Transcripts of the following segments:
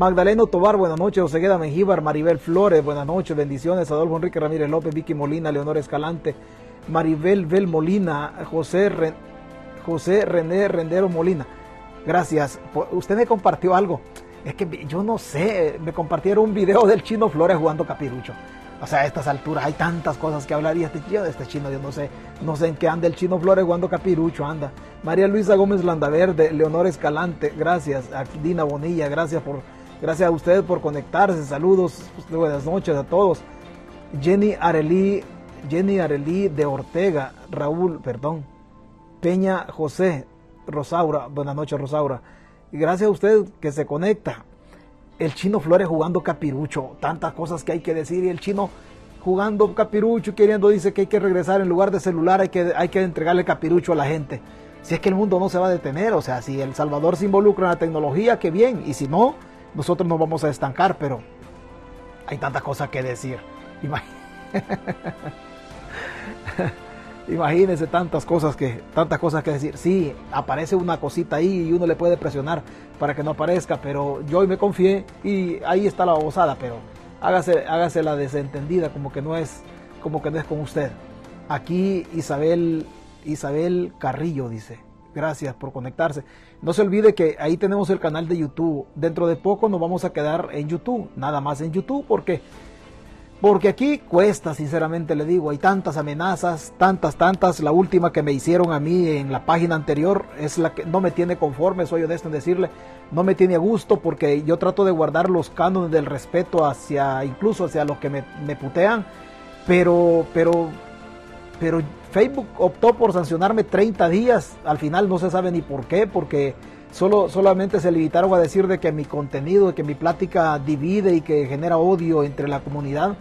Magdaleno Tobar, buenas noches. Osegueda Mengíbar, Maribel Flores, buenas noches. Bendiciones. Adolfo Enrique Ramírez López, Vicky Molina, Leonor Escalante, Maribel Bel Molina, José, José René Rendero Molina. Gracias. Usted me compartió algo. Es que yo no sé, me compartieron un video del chino Flores jugando capirucho. O sea, a estas alturas hay tantas cosas que hablar y este, este chino, yo no sé, no sé en qué anda el chino Flores jugando capirucho, anda. María Luisa Gómez Landaverde, Leonor Escalante, gracias. Dina Bonilla, gracias por, gracias a ustedes por conectarse. Saludos, buenas noches a todos. Jenny Arelí, Jenny Arelí de Ortega, Raúl, perdón, Peña José, Rosaura, buenas noches Rosaura. Gracias a usted que se conecta el chino Flores jugando capirucho, tantas cosas que hay que decir y el chino jugando capirucho, queriendo, dice que hay que regresar en lugar de celular, hay que, hay que entregarle capirucho a la gente. Si es que el mundo no se va a detener, o sea, si El Salvador se involucra en la tecnología, qué bien, y si no, nosotros nos vamos a estancar, pero hay tantas cosas que decir. Imagínense tantas cosas que tantas cosas que decir. Sí, aparece una cosita ahí y uno le puede presionar para que no aparezca, pero yo hoy me confié y ahí está la babosada, pero hágase, hágase la desentendida como que no es como que no es con usted. Aquí Isabel Isabel Carrillo dice, gracias por conectarse. No se olvide que ahí tenemos el canal de YouTube. Dentro de poco nos vamos a quedar en YouTube, nada más en YouTube, porque porque aquí cuesta, sinceramente le digo, hay tantas amenazas, tantas, tantas. La última que me hicieron a mí en la página anterior es la que no me tiene conforme, soy honesto en decirle, no me tiene a gusto porque yo trato de guardar los cánones del respeto hacia, incluso hacia los que me, me putean, pero, pero, pero Facebook optó por sancionarme 30 días, al final no se sabe ni por qué, porque solo, solamente se limitaron a decir de que mi contenido, de que mi plática divide y que genera odio entre la comunidad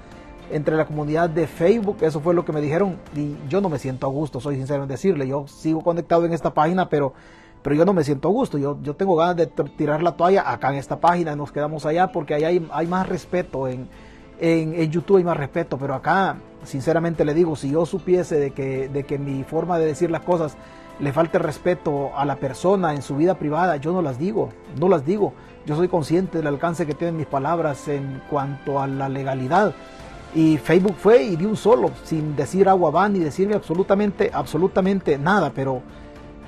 entre la comunidad de Facebook, eso fue lo que me dijeron y yo no me siento a gusto, soy sincero en decirle, yo sigo conectado en esta página, pero, pero yo no me siento a gusto, yo, yo tengo ganas de tirar la toalla acá en esta página, nos quedamos allá porque allá hay, hay más respeto, en, en, YouTube hay más respeto, pero acá, sinceramente le digo, si yo supiese de que, de que mi forma de decir las cosas le falte respeto a la persona en su vida privada, yo no las digo, no las digo. Yo soy consciente del alcance que tienen mis palabras en cuanto a la legalidad y Facebook fue y dio un solo, sin decir agua va ni decirme absolutamente, absolutamente nada, pero,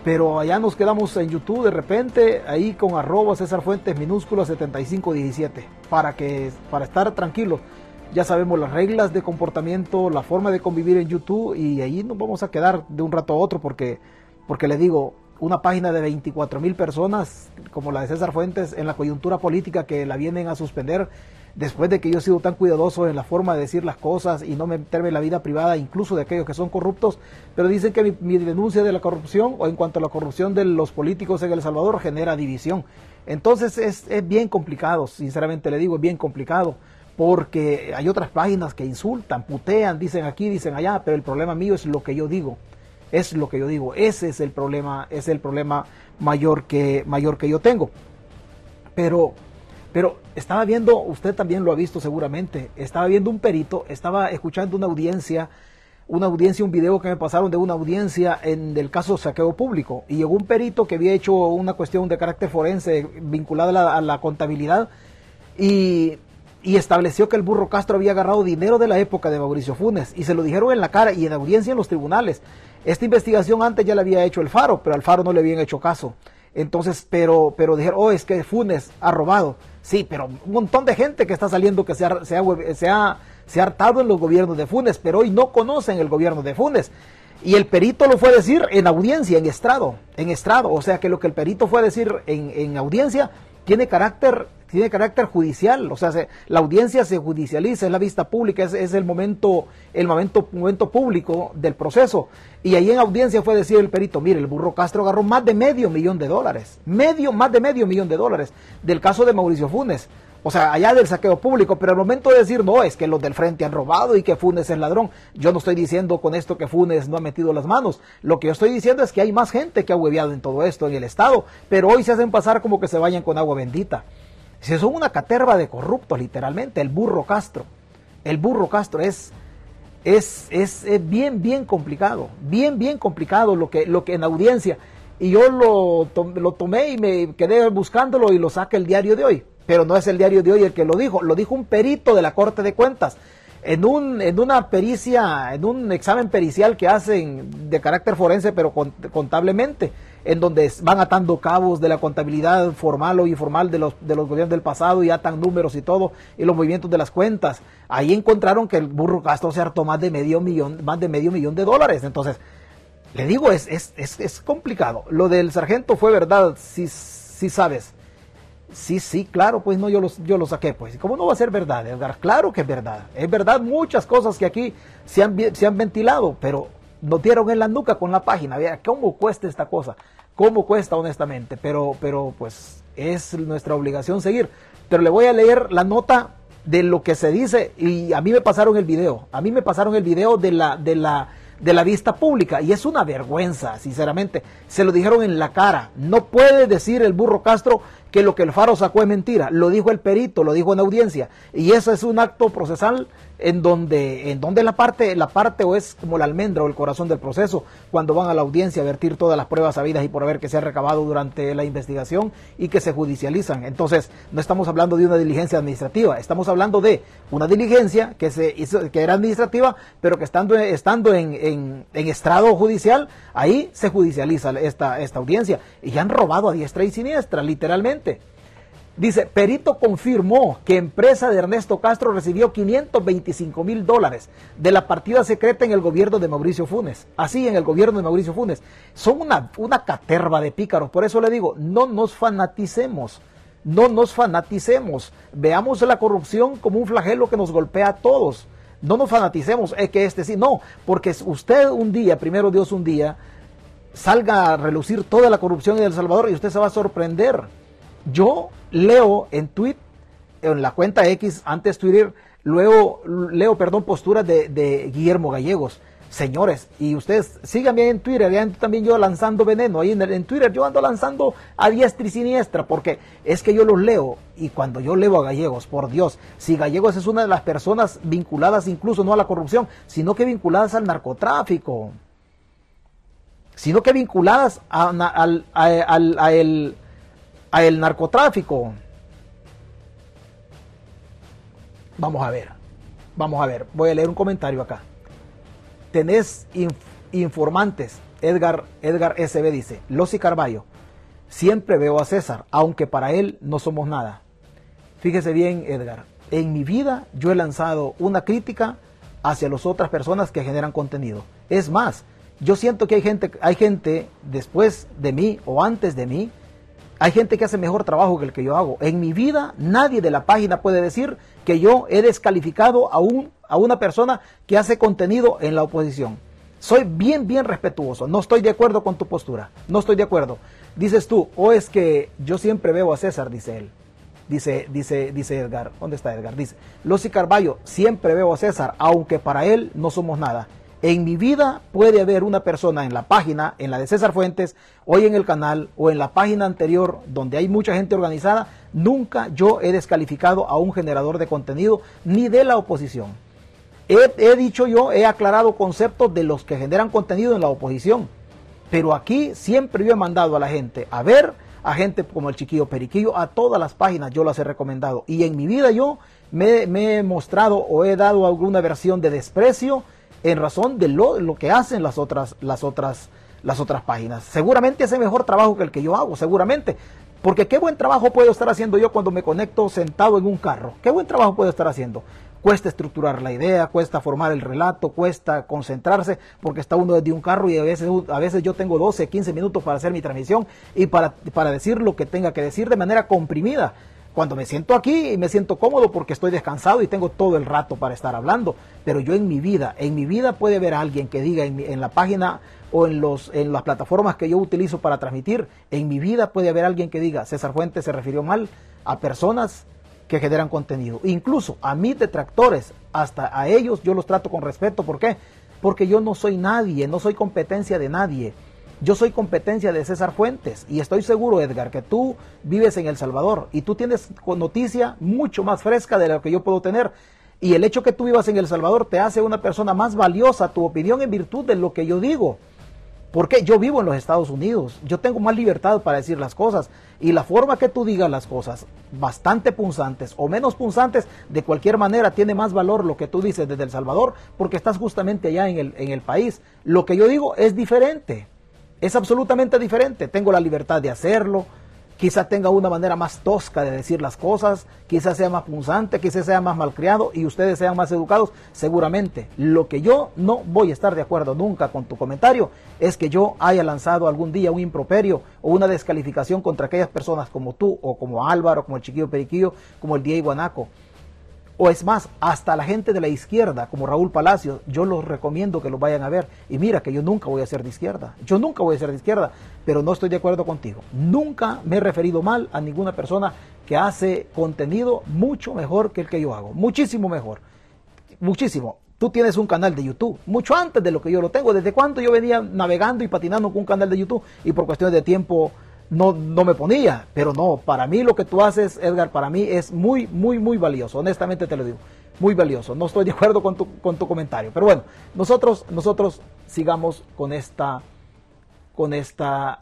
pero allá nos quedamos en YouTube de repente, ahí con arroba César Fuentes minúscula 7517, para que, para estar tranquilos. Ya sabemos las reglas de comportamiento, la forma de convivir en YouTube y ahí nos vamos a quedar de un rato a otro porque, porque le digo, una página de 24 mil personas como la de César Fuentes en la coyuntura política que la vienen a suspender después de que yo he sido tan cuidadoso en la forma de decir las cosas y no meterme en la vida privada, incluso de aquellos que son corruptos, pero dicen que mi, denuncia de la corrupción o en cuanto a la corrupción de los políticos en El Salvador genera división. Entonces es, es bien complicado, sinceramente le digo, es bien complicado, porque hay otras páginas que insultan, putean, dicen aquí, dicen allá, pero el problema mío es lo que yo digo, es lo que yo digo, ese es el problema, es el problema mayor que, mayor que yo tengo. Pero pero estaba viendo, usted también lo ha visto seguramente, estaba viendo un perito, estaba escuchando una audiencia, una audiencia, un video que me pasaron de una audiencia en el caso saqueo público. Y llegó un perito que había hecho una cuestión de carácter forense vinculada a la, contabilidad y, y, estableció que el burro Castro había agarrado dinero de la época de Mauricio Funes. Y se lo dijeron en la cara y en audiencia en los tribunales. Esta investigación antes ya la había hecho el Faro, pero al Faro no le habían hecho caso. Entonces, pero, pero dijeron, oh, es que Funes ha robado. Sí, pero un montón de gente que está saliendo que se ha, se ha, se hartado en los gobiernos de Funes, pero hoy no conocen el gobierno de Funes. Y el perito lo fue a decir en audiencia, en estrado, en estrado. O sea que lo que el perito fue a decir en, en audiencia tiene carácter tiene carácter judicial, o sea, la audiencia se judicializa, es la vista pública, es, el momento, el momento, público del proceso. Y ahí en audiencia fue decir el perito, mire, el burro Castro agarró más de medio millón de dólares, medio, más de medio millón de dólares del caso de Mauricio Funes. O sea, allá del saqueo público, pero al momento de decir, no, es que los del frente han robado y que Funes es ladrón, yo no estoy diciendo con esto que Funes no ha metido las manos. Lo que yo estoy diciendo es que hay más gente que ha hueveado en todo esto en el Estado, pero hoy se hacen pasar como que se vayan con agua bendita. Si son una caterva de corruptos, literalmente, el burro Castro. El burro Castro es, es, es, bien, bien complicado, bien, bien complicado lo que, lo que en audiencia. Y yo lo, lo tomé y me quedé buscándolo y lo saqué el diario de hoy. pero no es el diario de hoy el que lo dijo, lo dijo un perito de la Corte de Cuentas. En, un, en una pericia, en un examen pericial que hacen de carácter forense, pero contablemente, en donde van atando cabos de la contabilidad formal o informal de los, de los gobiernos del pasado y atan números y todo, y los movimientos de las cuentas. Ahí encontraron que el burro Castro se hartó más de medio millón, más de medio millón de dólares. Entonces, le digo, es, es, es, es complicado. Lo del sargento fue verdad, si, si sabes. Sí, sí, claro, pues no, yo, los, yo lo saqué, pues. ¿Cómo no va a ser verdad, Edgar? Claro que es verdad. Es verdad muchas cosas que aquí se han, se han ventilado, pero nos dieron en la nuca con la página. Vea, ¿cómo cuesta esta cosa? ¿Cómo cuesta, honestamente? Pero, pero, pues, es nuestra obligación seguir. Pero le voy a leer la nota de lo que se dice y a mí me pasaron el video. A mí me pasaron el video de la, de la, de la vista pública y es una vergüenza, sinceramente. Se lo dijeron en la cara. No puede decir el burro Castro que lo que el Faro sacó es mentira. Lo dijo el perito, lo dijo en audiencia. Y eso es un acto procesal en donde, en donde la parte, la parte o es como la almendra o el corazón del proceso, cuando van a la audiencia a vertir todas las pruebas habidas y por haber que se ha recabado durante la investigación y que se judicializan. Entonces, no estamos hablando de una diligencia administrativa, estamos hablando de una diligencia que se hizo, que era administrativa, pero que estando, estando en, en, en estrado judicial, ahí se judicializa esta, esta audiencia. Y ya han robado a diestra y siniestra, literalmente. Dice, Perito confirmó que empresa de Ernesto Castro recibió 525 mil dólares de la partida secreta en el gobierno de Mauricio Funes. Así, en el gobierno de Mauricio Funes. Son una, una caterva de pícaros. Por eso le digo, no nos fanaticemos. No nos fanaticemos. Veamos la corrupción como un flagelo que nos golpea a todos. No nos fanaticemos. Es que este sí, no. Porque usted un día, primero Dios un día, salga a relucir toda la corrupción en El Salvador y usted se va a sorprender yo leo en tweet, en la cuenta X, antes Twitter, luego leo, perdón, posturas de, Guillermo Gallegos. Señores, y ustedes sigan bien en Twitter, ya también yo lanzando veneno, ahí en, Twitter yo ando lanzando a diestra y siniestra, porque es que yo los leo, y cuando yo leo a Gallegos, por Dios, si Gallegos es una de las personas vinculadas incluso no a la corrupción, sino que vinculadas al narcotráfico, sino que vinculadas a, a, a el narcotráfico. Vamos a ver, vamos a ver, voy a leer un comentario acá. Tenés informantes, Edgar, Edgar SB dice, Losi Carballo, siempre veo a César, aunque para él no somos nada. Fíjese bien, Edgar, en mi vida yo he lanzado una crítica hacia las otras personas que generan contenido. Es más, yo siento que hay gente, hay gente después de mí o antes de mí hay gente que hace mejor trabajo que el que yo hago. En mi vida nadie de la página puede decir que yo he descalificado a, un, a una persona que hace contenido en la oposición. Soy bien, bien respetuoso. No estoy de acuerdo con tu postura. No estoy de acuerdo. Dices tú, o es que yo siempre veo a César, dice él. Dice, dice, dice Edgar. ¿Dónde está Edgar? Dice, Lucy Carballo, siempre veo a César, aunque para él no somos nada. En mi vida puede haber una persona en la página, en la de César Fuentes, hoy en el canal o en la página anterior donde hay mucha gente organizada. Nunca yo he descalificado a un generador de contenido ni de la oposición. He, dicho yo, he aclarado conceptos de los que generan contenido en la oposición. Pero aquí siempre yo he mandado a la gente a ver, a gente como el chiquillo Periquillo, a todas las páginas yo las he recomendado. Y en mi vida yo me, me he mostrado o he dado alguna versión de desprecio en razón de lo, lo, que hacen las otras, las otras, las otras páginas. Seguramente hace mejor trabajo que el que yo hago, seguramente. Porque qué buen trabajo puedo estar haciendo yo cuando me conecto sentado en un carro. Qué buen trabajo puedo estar haciendo. Cuesta estructurar la idea, cuesta formar el relato, cuesta concentrarse, porque está uno desde un carro y a veces, a veces yo tengo 12, 15 minutos para hacer mi transmisión y para, para decir lo que tenga que decir de manera comprimida. Cuando me siento aquí me siento cómodo porque estoy descansado y tengo todo el rato para estar hablando. Pero yo en mi vida, en mi vida puede haber alguien que diga en, la página o en, los, en las plataformas que yo utilizo para transmitir, en mi vida puede haber alguien que diga, César Fuentes se refirió mal a personas que generan contenido. Incluso a mis detractores, hasta a ellos yo los trato con respeto. ¿Por qué? Porque yo no soy nadie, no soy competencia de nadie. Yo soy competencia de César Fuentes y estoy seguro, Edgar, que tú vives en El Salvador y tú tienes noticia mucho más fresca de lo que yo puedo tener. Y el hecho que tú vivas en El Salvador te hace una persona más valiosa, tu opinión en virtud de lo que yo digo. Porque yo vivo en los Estados Unidos, yo tengo más libertad para decir las cosas y la forma que tú digas las cosas, bastante punzantes o menos punzantes, de cualquier manera tiene más valor lo que tú dices desde El Salvador porque estás justamente allá en el, en el país. Lo que yo digo es diferente, es absolutamente diferente, tengo la libertad de hacerlo, quizá tenga una manera más tosca de decir las cosas, quizá sea más punzante, quizá sea más malcriado y ustedes sean más educados, seguramente. Lo que yo no voy a estar de acuerdo nunca con tu comentario es que yo haya lanzado algún día un improperio o una descalificación contra aquellas personas como tú o como Álvaro, como el Chiquillo Periquillo, como el Diego Anaco o es más, hasta la gente de la izquierda, como Raúl Palacios, yo los recomiendo que lo vayan a ver. Y mira que yo nunca voy a ser de izquierda. Yo nunca voy a ser de izquierda, pero no estoy de acuerdo contigo. Nunca me he referido mal a ninguna persona que hace contenido mucho mejor que el que yo hago. Muchísimo mejor. Muchísimo. Tú tienes un canal de YouTube, mucho antes de lo que yo lo tengo. ¿Desde cuando yo venía navegando y patinando con un canal de YouTube? Y por cuestiones de tiempo no, no me ponía, pero no, para mí lo que tú haces, Edgar, para mí es muy, muy, muy valioso, honestamente te lo digo, muy valioso. No estoy de acuerdo con tu, con tu comentario, pero bueno, nosotros, nosotros sigamos con esta, con esta,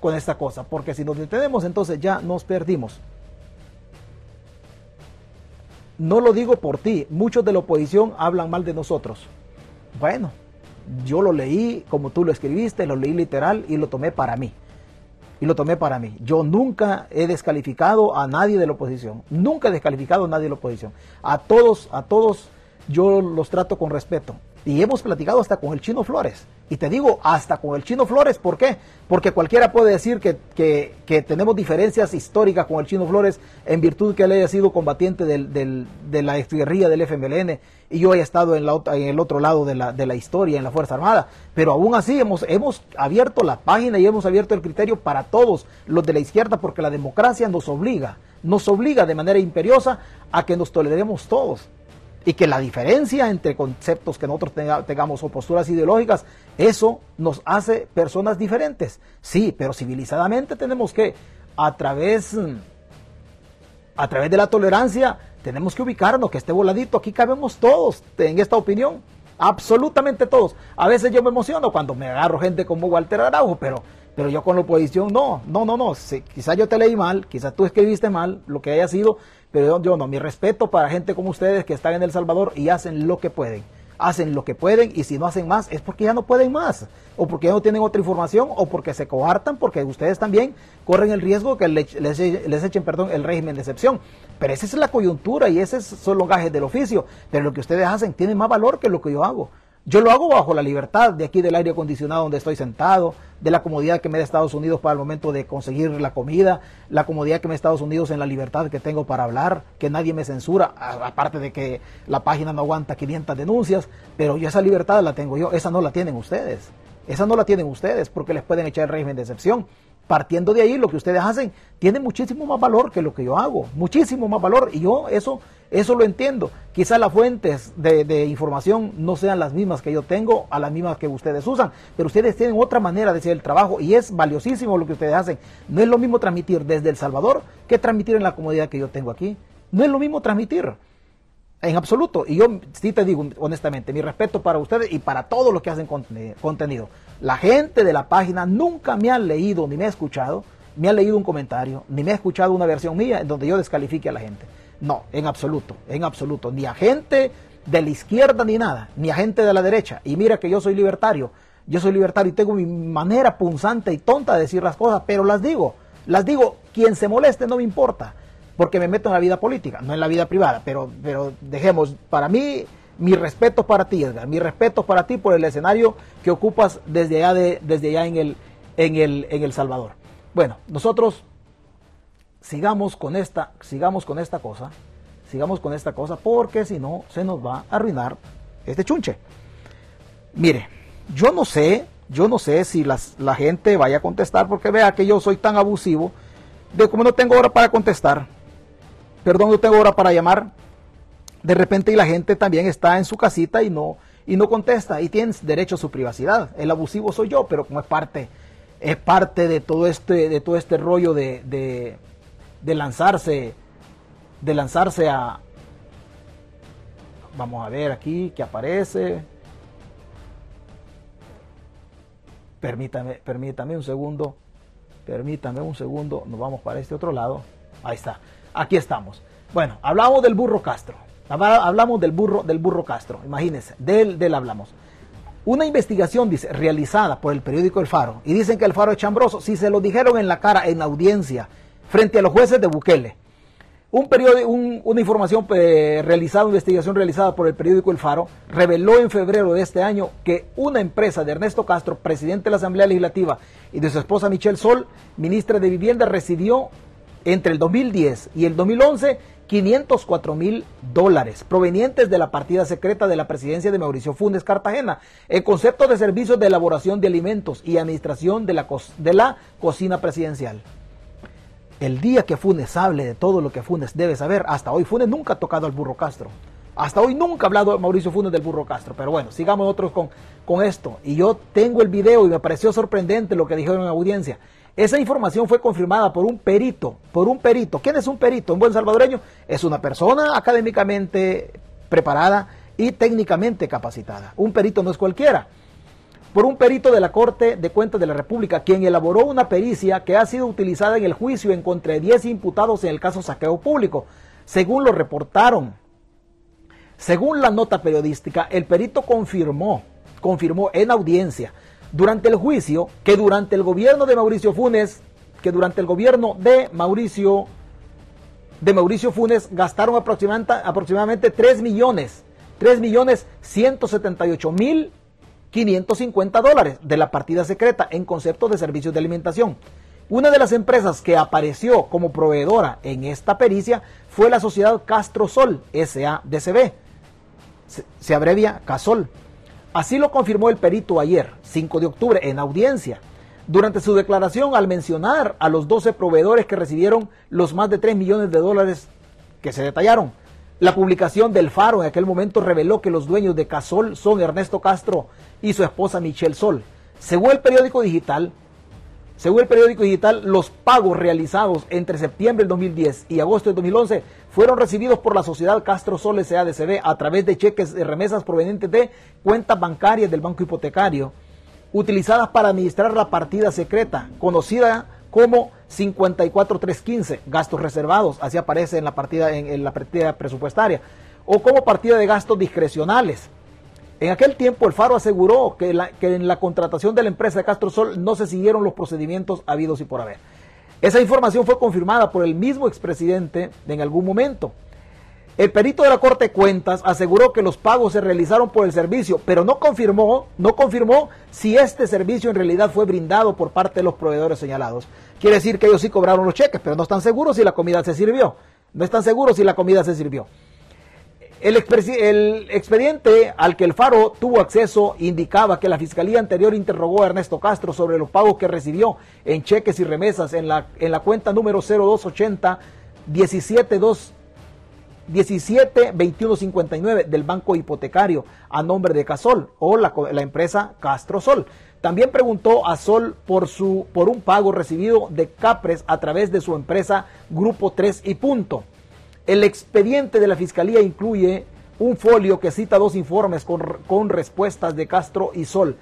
con esta cosa, porque si nos detenemos entonces ya nos perdimos. No lo digo por ti, muchos de la oposición hablan mal de nosotros. Bueno, yo lo leí como tú lo escribiste, lo leí literal y lo tomé para mí. Y lo tomé para mí. Yo nunca he descalificado a nadie de la oposición. Nunca he descalificado a nadie de la oposición. A todos, a todos yo los trato con respeto. Y hemos platicado hasta con el Chino Flores. Y te digo, hasta con el Chino Flores, ¿por qué? Porque cualquiera puede decir que, que, tenemos diferencias históricas con el Chino Flores en virtud que él haya sido combatiente de la exguerrilla del FMLN y yo haya estado en, la, en el otro lado de la, de la historia, en la Fuerza Armada. Pero aún así hemos, hemos abierto la página y hemos abierto el criterio para todos los de la izquierda porque la democracia nos obliga, nos obliga de manera imperiosa a que nos toleremos todos y que la diferencia entre conceptos que nosotros tengamos o posturas ideológicas, eso nos hace personas diferentes. Sí, pero civilizadamente tenemos que, a través, a través de la tolerancia, tenemos que ubicarnos, que esté voladito, aquí cabemos todos en esta opinión, absolutamente todos. A veces yo me emociono cuando me agarro gente como Walter Araujo, pero pero yo con la oposición no, no, no, no. quizás yo te leí mal, quizás tú escribiste mal, lo que haya sido, pero yo, no. Mi respeto para gente como ustedes que están en El Salvador y hacen lo que pueden. Hacen lo que pueden y si no hacen más es porque ya no pueden más. O porque ya no tienen otra información o porque se coartan, porque ustedes también corren el riesgo que les, les, echen perdón, el régimen de excepción. Pero esa es la coyuntura y ese son los gajes del oficio. Pero lo que ustedes hacen tiene más valor que lo que yo hago. Yo lo hago bajo la libertad de aquí del aire acondicionado donde estoy sentado, de la comodidad que me da Estados Unidos para el momento de conseguir la comida, la comodidad que me da Estados Unidos en la libertad que tengo para hablar, que nadie me censura, aparte de que la página no aguanta 500 denuncias, pero yo esa libertad la tengo yo, esa no la tienen ustedes. Esa no la tienen ustedes porque les pueden echar el régimen de excepción. Partiendo de ahí, lo que ustedes hacen tiene muchísimo más valor que lo que yo hago, muchísimo más valor. Y yo eso eso lo entiendo. Quizás las fuentes de, información no sean las mismas que yo tengo, a las mismas que ustedes usan, pero ustedes tienen otra manera de hacer el trabajo y es valiosísimo lo que ustedes hacen. No es lo mismo transmitir desde El Salvador que transmitir en la comodidad que yo tengo aquí. No es lo mismo transmitir. En absoluto. Y yo sí te digo honestamente, mi respeto para ustedes y para todos los que hacen contenido. La gente de la página nunca me ha leído ni me ha escuchado, me ha leído un comentario, ni me ha escuchado una versión mía en donde yo descalifique a la gente. No, en absoluto, en absoluto. Ni a gente de la izquierda ni nada, ni a gente de la derecha. Y mira que yo soy libertario. Yo soy libertario y tengo mi manera punzante y tonta de decir las cosas, pero las digo. Las digo, quien se moleste no me importa, porque me meto en la vida política, no en la vida privada. Pero, pero dejemos, para mí, mi respeto para ti, Edgar, mi respeto para ti por el escenario que ocupas desde allá, de, desde allá en, el, en, el, en El Salvador. Bueno, nosotros sigamos con esta, sigamos con esta cosa, sigamos con esta cosa, porque si no se nos va a arruinar este chunche. Mire, yo no sé, yo no sé si la gente vaya a contestar, porque vea que yo soy tan abusivo, de como no tengo hora para contestar, perdón, no tengo hora para llamar, de repente y la gente también está en su casita y no, y no contesta, y tienes derecho a su privacidad. El abusivo soy yo, pero como es parte, es parte de todo este, de todo este rollo de, de lanzarse, de lanzarse a, vamos a ver aquí que aparece, Permítame, permítame un segundo. Permítame un segundo. Nos vamos para este otro lado. Ahí está. Aquí estamos. Bueno, hablamos del burro Castro. Hablamos del burro, del burro Castro. Imagínense, del, del hablamos. Una investigación, dice, realizada por el periódico El Faro, y dicen que el Faro es chambroso, si se lo dijeron en la cara, en audiencia, frente a los jueces de Bukele. Un una información eh, realizada, una investigación realizada por el periódico El Faro, reveló en febrero de este año que una empresa de Ernesto Castro, presidente de la Asamblea Legislativa, y de su esposa Michelle Sol, ministra de Vivienda, recibió entre el 2010 y el 2011 504 mil dólares provenientes de la partida secreta de la presidencia de Mauricio Funes Cartagena, el concepto de servicios de elaboración de alimentos y administración de la, de la cocina presidencial. El día que Funes hable de todo lo que Funes debe saber, hasta hoy Funes nunca ha tocado al burro Castro. Hasta hoy nunca ha hablado Mauricio Funes del burro Castro. Pero bueno, sigamos nosotros con, con esto. Y yo tengo el video y me pareció sorprendente lo que dijeron en la audiencia. Esa información fue confirmada por un perito, por un perito. ¿Quién es un perito? Un buen salvadoreño es una persona académicamente preparada y técnicamente capacitada. Un perito no es cualquiera. Por un perito de la Corte de Cuentas de la República, quien elaboró una pericia que ha sido utilizada en el juicio en contra de 10 imputados en el caso saqueo público, según lo reportaron. Según la nota periodística, el perito confirmó, confirmó en audiencia durante el juicio que durante el gobierno de Mauricio Funes, que durante el gobierno de Mauricio de Mauricio Funes gastaron aproximadamente, aproximadamente 3 millones, 3 millones 178 mil 550 dólares de la partida secreta en concepto de servicios de alimentación. Una de las empresas que apareció como proveedora en esta pericia fue la sociedad Castro Sol SADCB. Se, se abrevia CASOL Así lo confirmó el perito ayer, 5 de octubre, en audiencia, durante su declaración al mencionar a los 12 proveedores que recibieron los más de 3 millones de dólares que se detallaron. La publicación del Faro en aquel momento reveló que los dueños de Casol son Ernesto Castro y su esposa Michelle Sol. Según el periódico digital, según el periódico digital, los pagos realizados entre septiembre del 2010 y agosto del 2011 fueron recibidos por la sociedad Castro Sol SADCB a través de cheques de remesas provenientes de cuentas bancarias del Banco Hipotecario, utilizadas para administrar la partida secreta, conocida como 54315, gastos reservados, así aparece en la partida, en la partida presupuestaria, o como partida de gastos discrecionales en aquel tiempo el Faro aseguró que, en la contratación de la empresa de Castro Sol no se siguieron los procedimientos habidos y por haber. Esa información fue confirmada por el mismo expresidente en algún momento. El perito de la Corte de Cuentas aseguró que los pagos se realizaron por el servicio, pero no confirmó, no confirmó si este servicio en realidad fue brindado por parte de los proveedores señalados. Quiere decir que ellos sí cobraron los cheques, pero no están seguros si la comida se sirvió. No están seguros si la comida se sirvió. El, expediente al que el Faro tuvo acceso indicaba que la fiscalía anterior interrogó a Ernesto Castro sobre los pagos que recibió en cheques y remesas en la, en la cuenta número 0280 172 172159 del Banco Hipotecario a nombre de Casol o la, empresa Castro Sol. También preguntó a Sol por, su, por un pago recibido de Capres a través de su empresa Grupo 3 y Punto. El expediente de la Fiscalía incluye un folio que cita dos informes con, respuestas de Castro y Sol,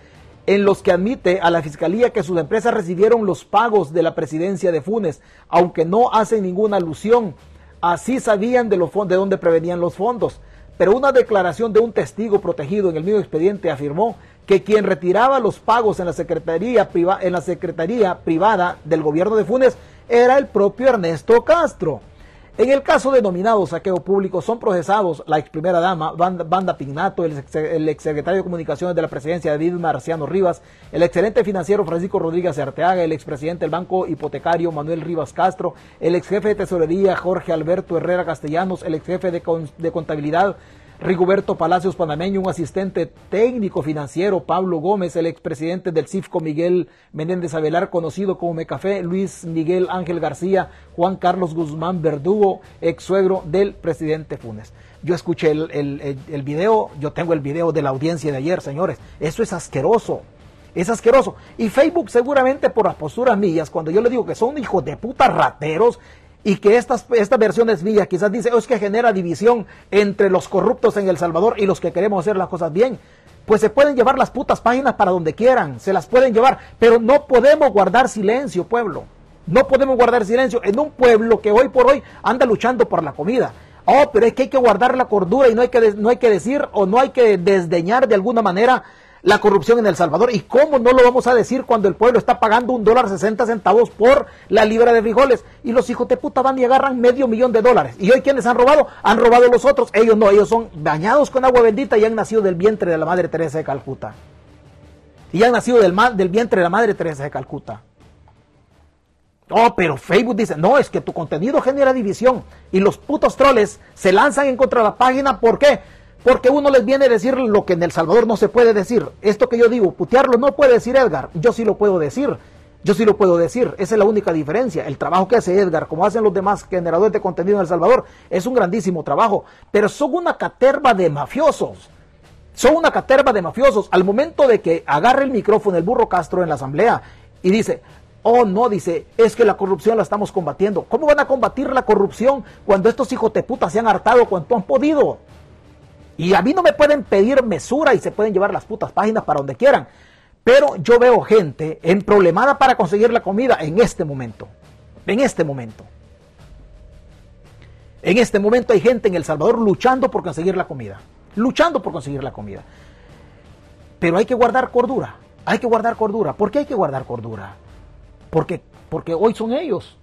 en los que admite a la Fiscalía que sus empresas recibieron los pagos de la presidencia de Funes, aunque no hacen ninguna alusión. Así sabían de, los, de dónde prevenían los fondos. Pero una declaración de un testigo protegido en el mismo expediente afirmó que quien retiraba los pagos en la secretaría, en la secretaría privada del gobierno de Funes era el propio Ernesto Castro. En el caso denominado saqueo público son procesados. La ex primera dama Banda, Pignato, el ex, secretario de Comunicaciones de la presidencia David Marciano Rivas, el excelente financiero Francisco Rodríguez Arteaga, el expresidente del Banco Hipotecario Manuel Rivas Castro, el ex jefe de Tesorería Jorge Alberto Herrera Castellanos, el ex jefe de Contabilidad Rigoberto Palacios Panameño, un asistente técnico financiero, Pablo Gómez, el expresidente del CIFCO Miguel Menéndez Avelar, conocido como Mecafé, Luis Miguel Ángel García, Juan Carlos Guzmán Verdugo, ex suegro del presidente Funes. Yo escuché el, el, video, yo tengo el video de la audiencia de ayer, señores. Eso es asqueroso. Es asqueroso. Y Facebook seguramente por las posturas mías, cuando yo le digo que son hijos de puta rateros, y que estas, estas versiones mías quizás dice, oh, es que genera división entre los corruptos en El Salvador y los que queremos hacer las cosas bien. Pues se pueden llevar las putas páginas para donde quieran, se las pueden llevar, pero no podemos guardar silencio, pueblo. No podemos guardar silencio en un pueblo que hoy por hoy anda luchando por la comida. Oh, pero es que hay que guardar la cordura y no hay que, no hay que decir o no hay que desdeñar de alguna manera la corrupción en El Salvador. ¿Y cómo no lo vamos a decir cuando el pueblo está pagando un dólar sesenta centavos por la libra de frijoles? Y los hijos de puta van y agarran medio millón de dólares. ¿Y hoy quiénes han robado? Han robado los otros. Ellos no, ellos son bañados con agua bendita y han nacido del vientre de la Madre Teresa de Calcuta. Y han nacido del, vientre de la Madre Teresa de Calcuta. Oh, pero Facebook dice, no, es que tu contenido genera división. Y los putos troles se lanzan en contra de la página. ¿Por qué? Porque uno les viene a decir lo que en El Salvador no se puede decir. Esto que yo digo, putearlo no puede decir Edgar. Yo sí lo puedo decir. Yo sí lo puedo decir. Esa es la única diferencia. El trabajo que hace Edgar, como hacen los demás generadores de contenido en El Salvador, es un grandísimo trabajo. Pero son una caterva de mafiosos. Son una caterva de mafiosos. Al momento de que agarre el micrófono el burro Castro en la asamblea y dice, Oh, no, dice, es que la corrupción la estamos combatiendo. ¿Cómo van a combatir la corrupción cuando estos hijos de puta se han hartado cuanto han podido? Y a mí no me pueden pedir mesura y se pueden llevar las putas páginas para donde quieran. Pero yo veo gente en problemada para conseguir la comida en este momento. En este momento. En este momento hay gente en El Salvador luchando por conseguir la comida. Luchando por conseguir la comida. Pero hay que guardar cordura. Hay que guardar cordura. ¿Por qué hay que guardar cordura? Porque, porque hoy son ellos.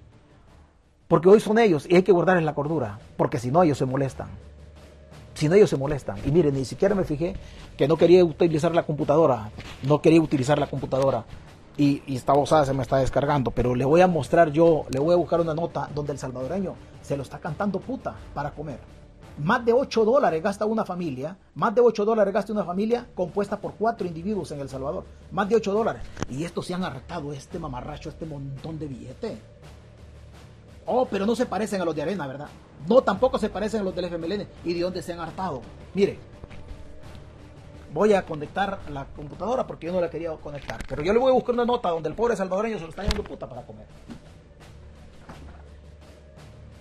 Porque hoy son ellos y hay que guardar en la cordura. Porque si no, ellos se molestan. Si no, ellos se molestan. Y miren, ni siquiera me fijé que no quería utilizar la computadora. No quería utilizar la computadora. Y, y esta osada se me está descargando. Pero le voy a mostrar yo, le voy a buscar una nota donde el salvadoreño se lo está cantando puta para comer. Más de 8 dólares gasta una familia, más de 8 dólares gasta una familia compuesta por cuatro individuos en El Salvador. Más de 8 dólares. Y estos se han hartado este mamarracho, este montón de billete. Oh, pero no se parecen a los de arena, ¿verdad? No, tampoco se parecen a los del FMLN. ¿Y de dónde se han hartado? Mire, voy a conectar la computadora porque yo no la quería conectar. Pero yo le voy a buscar una nota donde el pobre salvadoreño se lo está yendo puta para comer.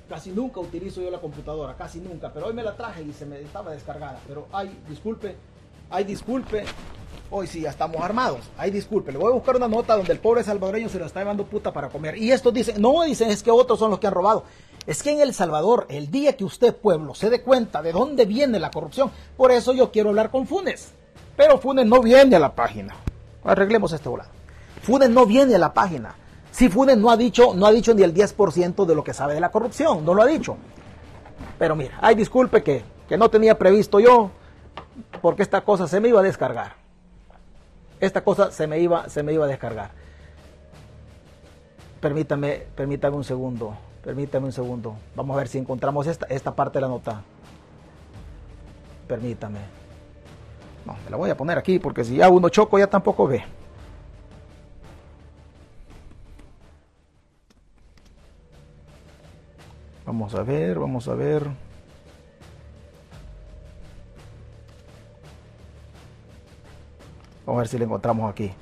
Casi nunca utilizo yo la computadora, casi nunca. Pero hoy me la traje y se me estaba descargada. Pero ay, disculpe, ay, disculpe. Hoy sí, ya estamos armados. Ay, disculpe, le voy a buscar una nota donde el pobre salvadoreño se lo está llevando puta para comer. Y estos dicen, no, dicen, es que otros son los que han robado. Es que en El Salvador, el día que usted, pueblo, se dé cuenta de dónde viene la corrupción, por eso yo quiero hablar con Funes. Pero Funes no viene a la página. Arreglemos este volado. Funes no viene a la página. Si Funes no ha dicho, no ha dicho ni el 10% de lo que sabe de la corrupción, no lo ha dicho. Pero mira, ay, disculpe que, que no tenía previsto yo, porque esta cosa se me iba a descargar esta cosa se me iba, se me iba a descargar. Permítame, permítame un segundo, permítame un segundo. Vamos a ver si encontramos esta, esta parte de la nota. Permítame. No, me la voy a poner aquí porque si ya uno choco ya tampoco ve. Vamos a ver, vamos a ver. Vamos a ver si le encontramos aquí.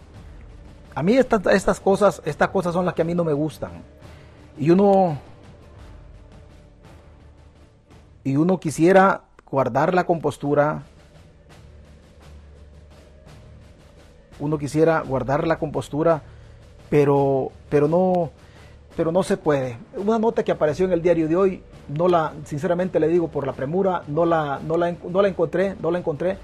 A mí estas, estas cosas, estas cosas son las que a mí no me gustan. Y uno y uno quisiera guardar la compostura. Uno quisiera guardar la compostura, pero pero no pero no se puede. Una nota que apareció en el diario de hoy, no la sinceramente le digo por la premura, no la no la, no la encontré, no la encontré,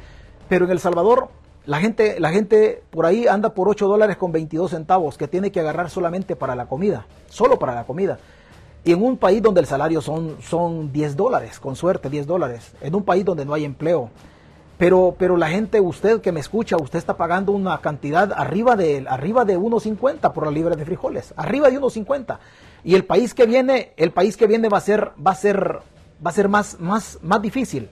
pero en El Salvador la gente, la gente por ahí anda por 8 dólares con 22 centavos que tiene que agarrar solamente para la comida, solo para la comida. Y en un país donde el salario son, son 10 dólares, con suerte 10 dólares, en un país donde no hay empleo. Pero, pero la gente, usted que me escucha, usted está pagando una cantidad arriba de, arriba de 1.50 por la libra de frijoles, arriba de 1.50. Y el país que viene, el país que viene va a ser, va a ser, va a ser más, más, más difícil.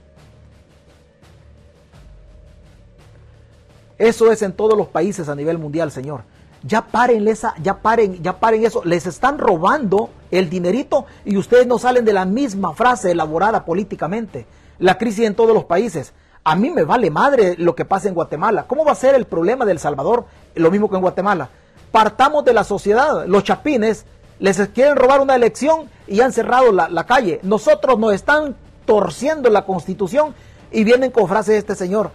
Eso es en todos los países a nivel mundial, Señor. Ya paren esa, ya paren, ya paren eso. Les están robando el dinerito y ustedes no salen de la misma frase elaborada políticamente. La crisis en todos los países. A mí me vale madre lo que pasa en Guatemala. ¿Cómo va a ser el problema del Salvador? Lo mismo que en Guatemala. Partamos de la sociedad. Los chapines Les quieren robar una elección y han cerrado la, la calle. Nosotros nos están torciendo la constitución y vienen con frases de este señor.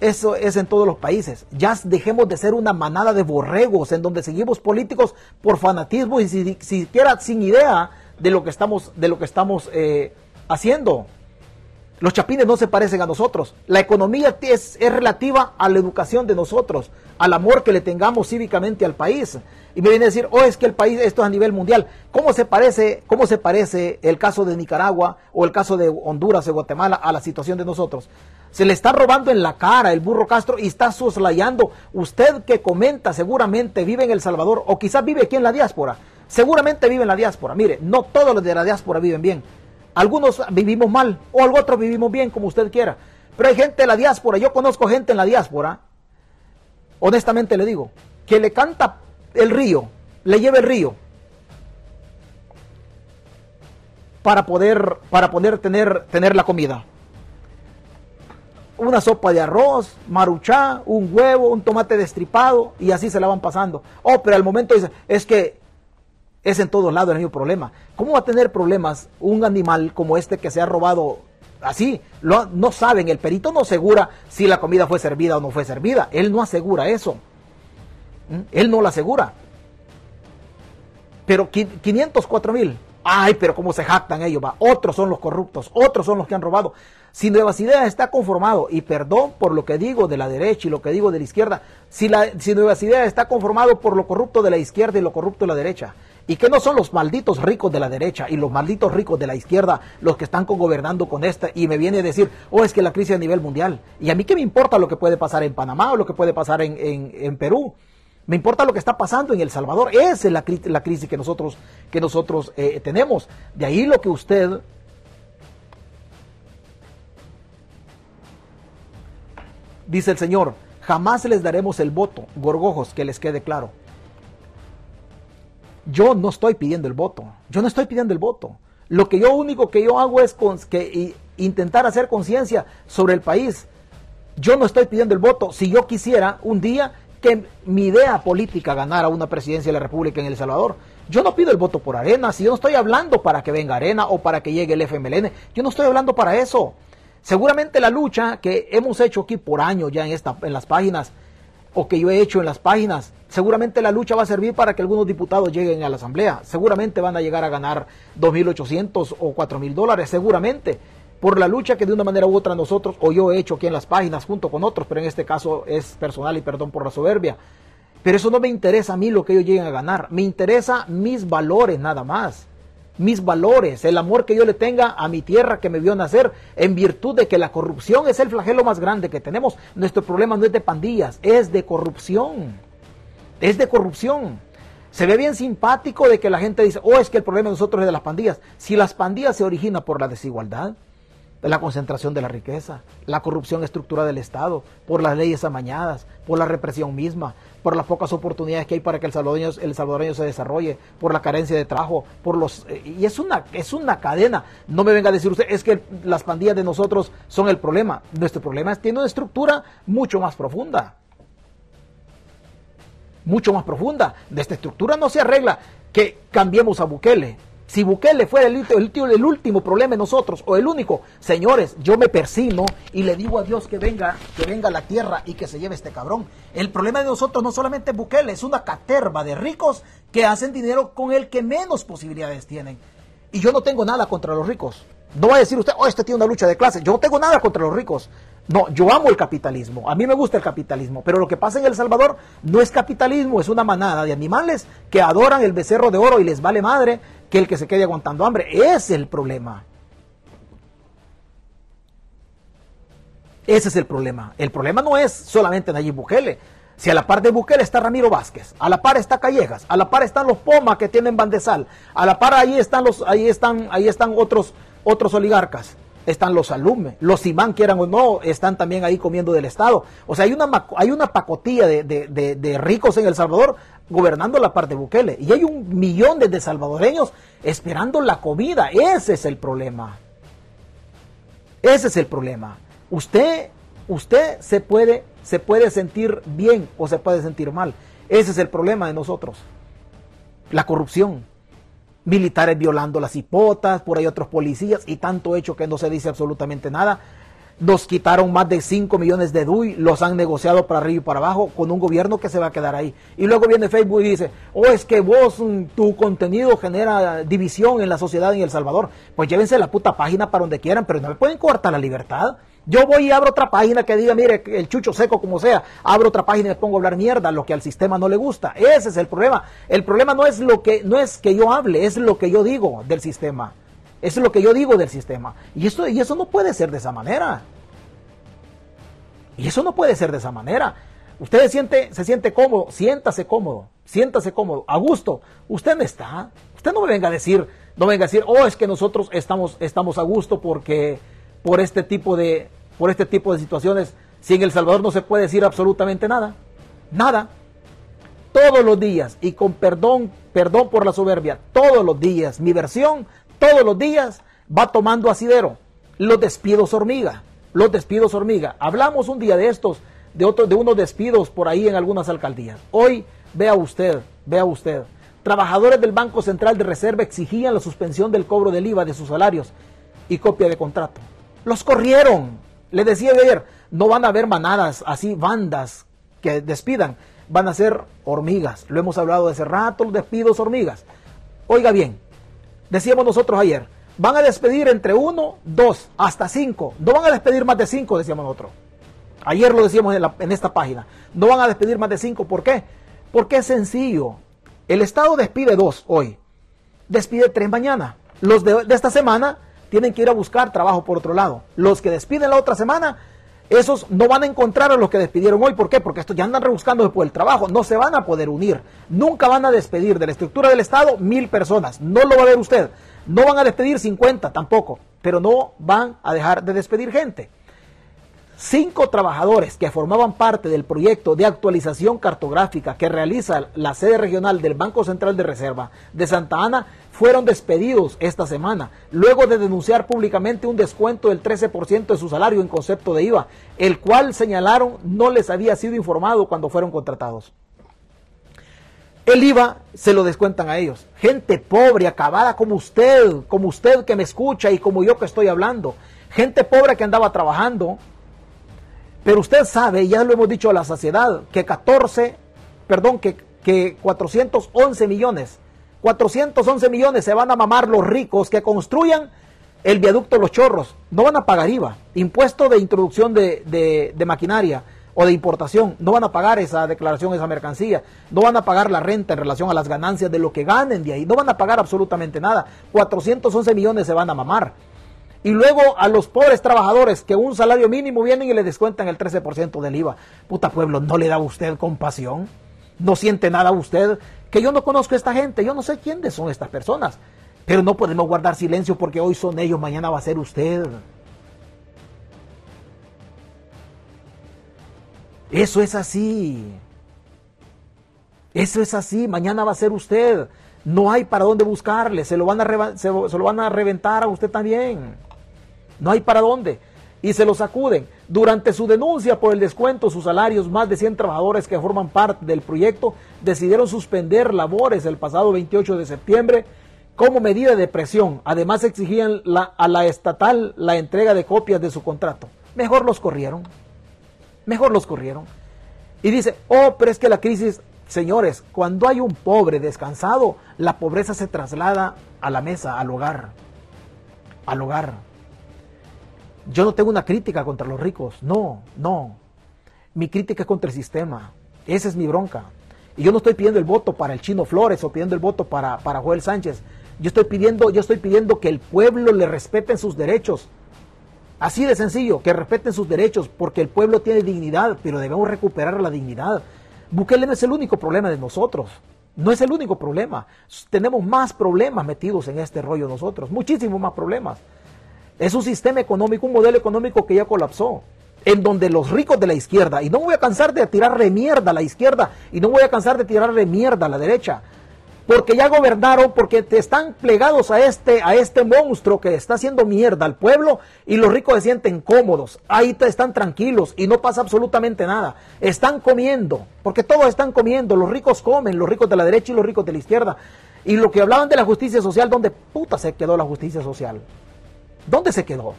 Eso es en todos los países. Ya dejemos de ser una manada de borregos en donde seguimos políticos por fanatismo y si, siquiera sin idea de lo que estamos, de lo que estamos eh, haciendo. Los chapines no se parecen a nosotros. La economía es, es, relativa a la educación de nosotros, al amor que le tengamos cívicamente al país. Y me viene a decir, oh, es que el país, esto es a nivel mundial. ¿Cómo se parece, cómo se parece el caso de Nicaragua o el caso de Honduras o Guatemala a la situación de nosotros? Se le está robando en la cara el burro Castro y está soslayando. Usted que comenta seguramente vive en El Salvador o quizás vive aquí en la diáspora. Seguramente vive en la diáspora. Mire, no todos los de la diáspora viven bien. Algunos vivimos mal o otros vivimos bien, como usted quiera. Pero hay gente de la diáspora, yo conozco gente en la diáspora, honestamente le digo, que le canta el río, le lleva el río para poder, para poder tener, tener la comida una sopa de arroz, maruchá, un huevo, un tomate destripado y así se la van pasando. Oh, pero al momento dice, es que es en todos lados el mismo problema. ¿Cómo va a tener problemas un animal como este que se ha robado así? No saben, el perito no asegura si la comida fue servida o no fue servida. Él no asegura eso. ¿Mm? Él no lo asegura. Pero 504 mil. Ay, pero cómo se jactan ellos, va. Otros son los corruptos, otros son los que han robado. Si Nuevas Ideas está conformado, y perdón por lo que digo de la derecha y lo que digo de la izquierda, si, la, si Nuevas Ideas está conformado por lo corrupto de la izquierda y lo corrupto de la derecha, y que no son los malditos ricos de la derecha y los malditos ricos de la izquierda los que están gobernando con esta, y me viene a decir, oh, es que la crisis a nivel mundial, y a mí qué me importa lo que puede pasar en Panamá o lo que puede pasar en, Perú. Me importa lo que está pasando en El Salvador. Esa es la, la crisis que nosotros, que nosotros eh, tenemos. De ahí lo que usted Dice el Señor, jamás les daremos el voto, gorgojos, que les quede claro. Yo no estoy pidiendo el voto, yo no estoy pidiendo el voto. Lo que yo único que yo hago es que, intentar hacer conciencia sobre el país. Yo no estoy pidiendo el voto. Si yo quisiera un día que mi idea política ganara una presidencia de la República en El Salvador, yo no pido el voto por Arena. Si yo no estoy hablando para que venga Arena o para que llegue el FMLN, yo no estoy hablando para eso. Seguramente la lucha que hemos hecho aquí por años ya en, esta, en las páginas, o que yo he hecho en las páginas, seguramente la lucha va a servir para que algunos diputados lleguen a la Asamblea. Seguramente van a llegar a ganar 2.800 o 4.000 dólares, seguramente, por la lucha que de una manera u otra nosotros, o yo he hecho aquí en las páginas junto con otros, pero en este caso es personal y perdón por la soberbia. Pero eso no me interesa a mí lo que ellos lleguen a ganar, me interesa mis valores nada más mis valores, el amor que yo le tenga a mi tierra que me vio nacer, en virtud de que la corrupción es el flagelo más grande que tenemos. Nuestro problema no es de pandillas, es de corrupción. Es de corrupción. Se ve bien simpático de que la gente dice, oh, es que el problema de nosotros es de las pandillas. Si las pandillas se originan por la desigualdad, la concentración de la riqueza, la corrupción estructural del Estado, por las leyes amañadas, por la represión misma, por las pocas oportunidades que hay para que el salvadoreño, el salvadoreño se desarrolle, por la carencia de trabajo, por los eh, y es una es una cadena. No me venga a decir usted es que las pandillas de nosotros son el problema. Nuestro problema es tiene una estructura mucho más profunda. Mucho más profunda. De esta estructura no se arregla que cambiemos a Bukele si Bukele fuera el, último problema de nosotros, o el único, señores, yo me persino y le digo a Dios que venga, que venga a la tierra y que se lleve este cabrón. El problema de nosotros no solamente Bukele, es una caterva de ricos que hacen dinero con el que menos posibilidades tienen. Y yo no tengo nada contra los ricos. No va a decir usted, oh, este tiene una lucha de clase. Yo no tengo nada contra los ricos. No, yo amo el capitalismo, a mí me gusta el capitalismo, pero lo que pasa en El Salvador no es capitalismo, es una manada de animales que adoran el becerro de oro y les vale madre que el que se quede aguantando hambre. Es el problema. Ese es el problema. El problema no es solamente Nayib Bukele. Si a la par de Bukele está Ramiro Vázquez, a la par está Callejas, a la par están los Poma que tienen Bandesal, a la par ahí están los, ahí están, ahí están otros, otros oligarcas están los alumnos, los imán, quieran o no, están también ahí comiendo del Estado. O sea, hay una, hay una pacotilla de, ricos en El Salvador gobernando la parte de Bukele. Y hay un millón de, salvadoreños esperando la comida. Ese es el problema. Ese es el problema. Usted, usted se puede, se puede sentir bien o se puede sentir mal. Ese es el problema de nosotros. La corrupción. Militares violando las hipotas, por ahí otros policías y tanto hecho que no se dice absolutamente nada. Nos quitaron más de 5 millones de DUI, los han negociado para arriba y para abajo con un gobierno que se va a quedar ahí. Y luego viene Facebook y dice, oh, es que vos, mm, tu contenido genera división en la sociedad en El Salvador. Pues llévense la puta página para donde quieran, pero no me pueden cortar la libertad. Yo voy y abro otra página que diga, mire, el chucho seco como sea, abro otra página y pongo a hablar mierda, lo que al sistema no le gusta. Ese es el problema. El problema no es lo que, no es que yo hable, es lo que yo digo del sistema. Es lo que yo digo del sistema. Y eso, y eso no puede ser de esa manera. Y eso no puede ser de esa manera. Usted se siente, se siente cómodo, siéntase cómodo, siéntase cómodo, a gusto. Usted no está. Usted no me venga a decir, no venga a decir, oh, es que nosotros estamos, estamos a gusto porque por este tipo de, por este tipo de situaciones, si en El Salvador no se puede decir absolutamente nada. Nada. Todos los días, y con perdón, perdón por la soberbia, todos los días, mi versión todos los días va tomando asidero. Los despidos hormiga, los despidos hormiga. Hablamos un día de estos, de, otros, de unos despidos por ahí en algunas alcaldías. Hoy, vea usted, vea usted, trabajadores del Banco Central de Reserva exigían la suspensión del cobro del IVA de sus salarios y copia de contrato. Los corrieron. Le decía ayer, no van a haber manadas, así bandas que despidan, van a ser hormigas. Lo hemos hablado de hace rato, los despidos hormigas. Oiga bien, decíamos nosotros ayer, van a despedir entre uno, dos, hasta cinco. No van a despedir más de cinco, decíamos nosotros. Ayer lo decíamos en, esta página. No van a despedir más de cinco. ¿Por qué? Porque es sencillo. El Estado despide dos hoy. Despide tres mañana. Los de, de esta semana tienen que ir a buscar trabajo por otro lado. Los que despiden la otra semana esos no van a encontrar a los que despidieron hoy. ¿Por qué? Porque estos ya andan rebuscando después el trabajo. No se van a poder unir. Nunca van a despedir de la estructura del Estado mil personas. No lo va a ver usted. No van a despedir 50 tampoco. Pero no van a dejar de despedir gente. Cinco trabajadores que formaban parte del proyecto de actualización cartográfica que realiza la sede regional del Banco Central de Reserva de Santa Ana fueron despedidos esta semana, luego de denunciar públicamente un descuento del 13% de su salario en concepto de IVA, el cual señalaron no les había sido informado cuando fueron contratados. El IVA se lo descuentan a ellos. Gente pobre, acabada como usted, como usted que me escucha y como yo que estoy hablando. Gente pobre que andaba trabajando, pero usted sabe, ya lo hemos dicho a la saciedad, que 14, perdón, que, que 411 millones, 411 millones se van a mamar los ricos que construyan el viaducto Los Chorros. No van a pagar IVA, impuesto de introducción de, de, maquinaria o de importación. No van a pagar esa declaración, esa mercancía. No van a pagar la renta en relación a las ganancias de lo que ganen de ahí. No van a pagar absolutamente nada. 411 millones se van a mamar. Y luego a los pobres trabajadores que un salario mínimo vienen y le descuentan el 13% del IVA. Puta pueblo, ¿no le da usted compasión? ¿No siente nada usted? Que yo no conozco a esta gente, yo no sé quiénes son estas personas. Pero no podemos guardar silencio porque hoy son ellos, mañana va a ser usted. Eso es así. Eso es así, mañana va a ser usted. No hay para dónde buscarle, se lo van a, se lo van a reventar a usted también. No hay para dónde. Y se lo sacuden. Durante su denuncia por el descuento de sus salarios, más de 100 trabajadores que forman parte del proyecto decidieron suspender labores el pasado 28 de septiembre como medida de presión. Además exigían a la estatal la entrega de copias de su contrato. Mejor los corrieron. Mejor los corrieron. Y dice, oh, pero es que la crisis, señores, cuando hay un pobre descansado, la pobreza se traslada a la mesa, al hogar. Al hogar. Yo no tengo una crítica contra los ricos, no, no. Mi crítica es contra el sistema. Esa es mi bronca. Y yo no estoy pidiendo el voto para el Chino Flores o pidiendo el voto para, para Joel Sánchez. Yo estoy pidiendo, yo estoy pidiendo que el pueblo le respeten sus derechos. Así de sencillo, que respeten sus derechos, porque el pueblo tiene dignidad, pero debemos recuperar la dignidad. Bukele no es el único problema de nosotros. No es el único problema. Tenemos más problemas metidos en este rollo nosotros, muchísimos más problemas. Es un sistema económico, un modelo económico que ya colapsó, en donde los ricos de la izquierda, y no voy a cansar de tirarle mierda a la izquierda, y no voy a cansar de tirarle mierda a la derecha, porque ya gobernaron, porque te están plegados a este, a este monstruo que está haciendo mierda al pueblo y los ricos se sienten cómodos, ahí te están tranquilos y no pasa absolutamente nada. Están comiendo, porque todos están comiendo, los ricos comen, los ricos de la derecha y los ricos de la izquierda. Y lo que hablaban de la justicia social, ¿dónde puta se quedó la justicia social? ¿Dónde se quedó?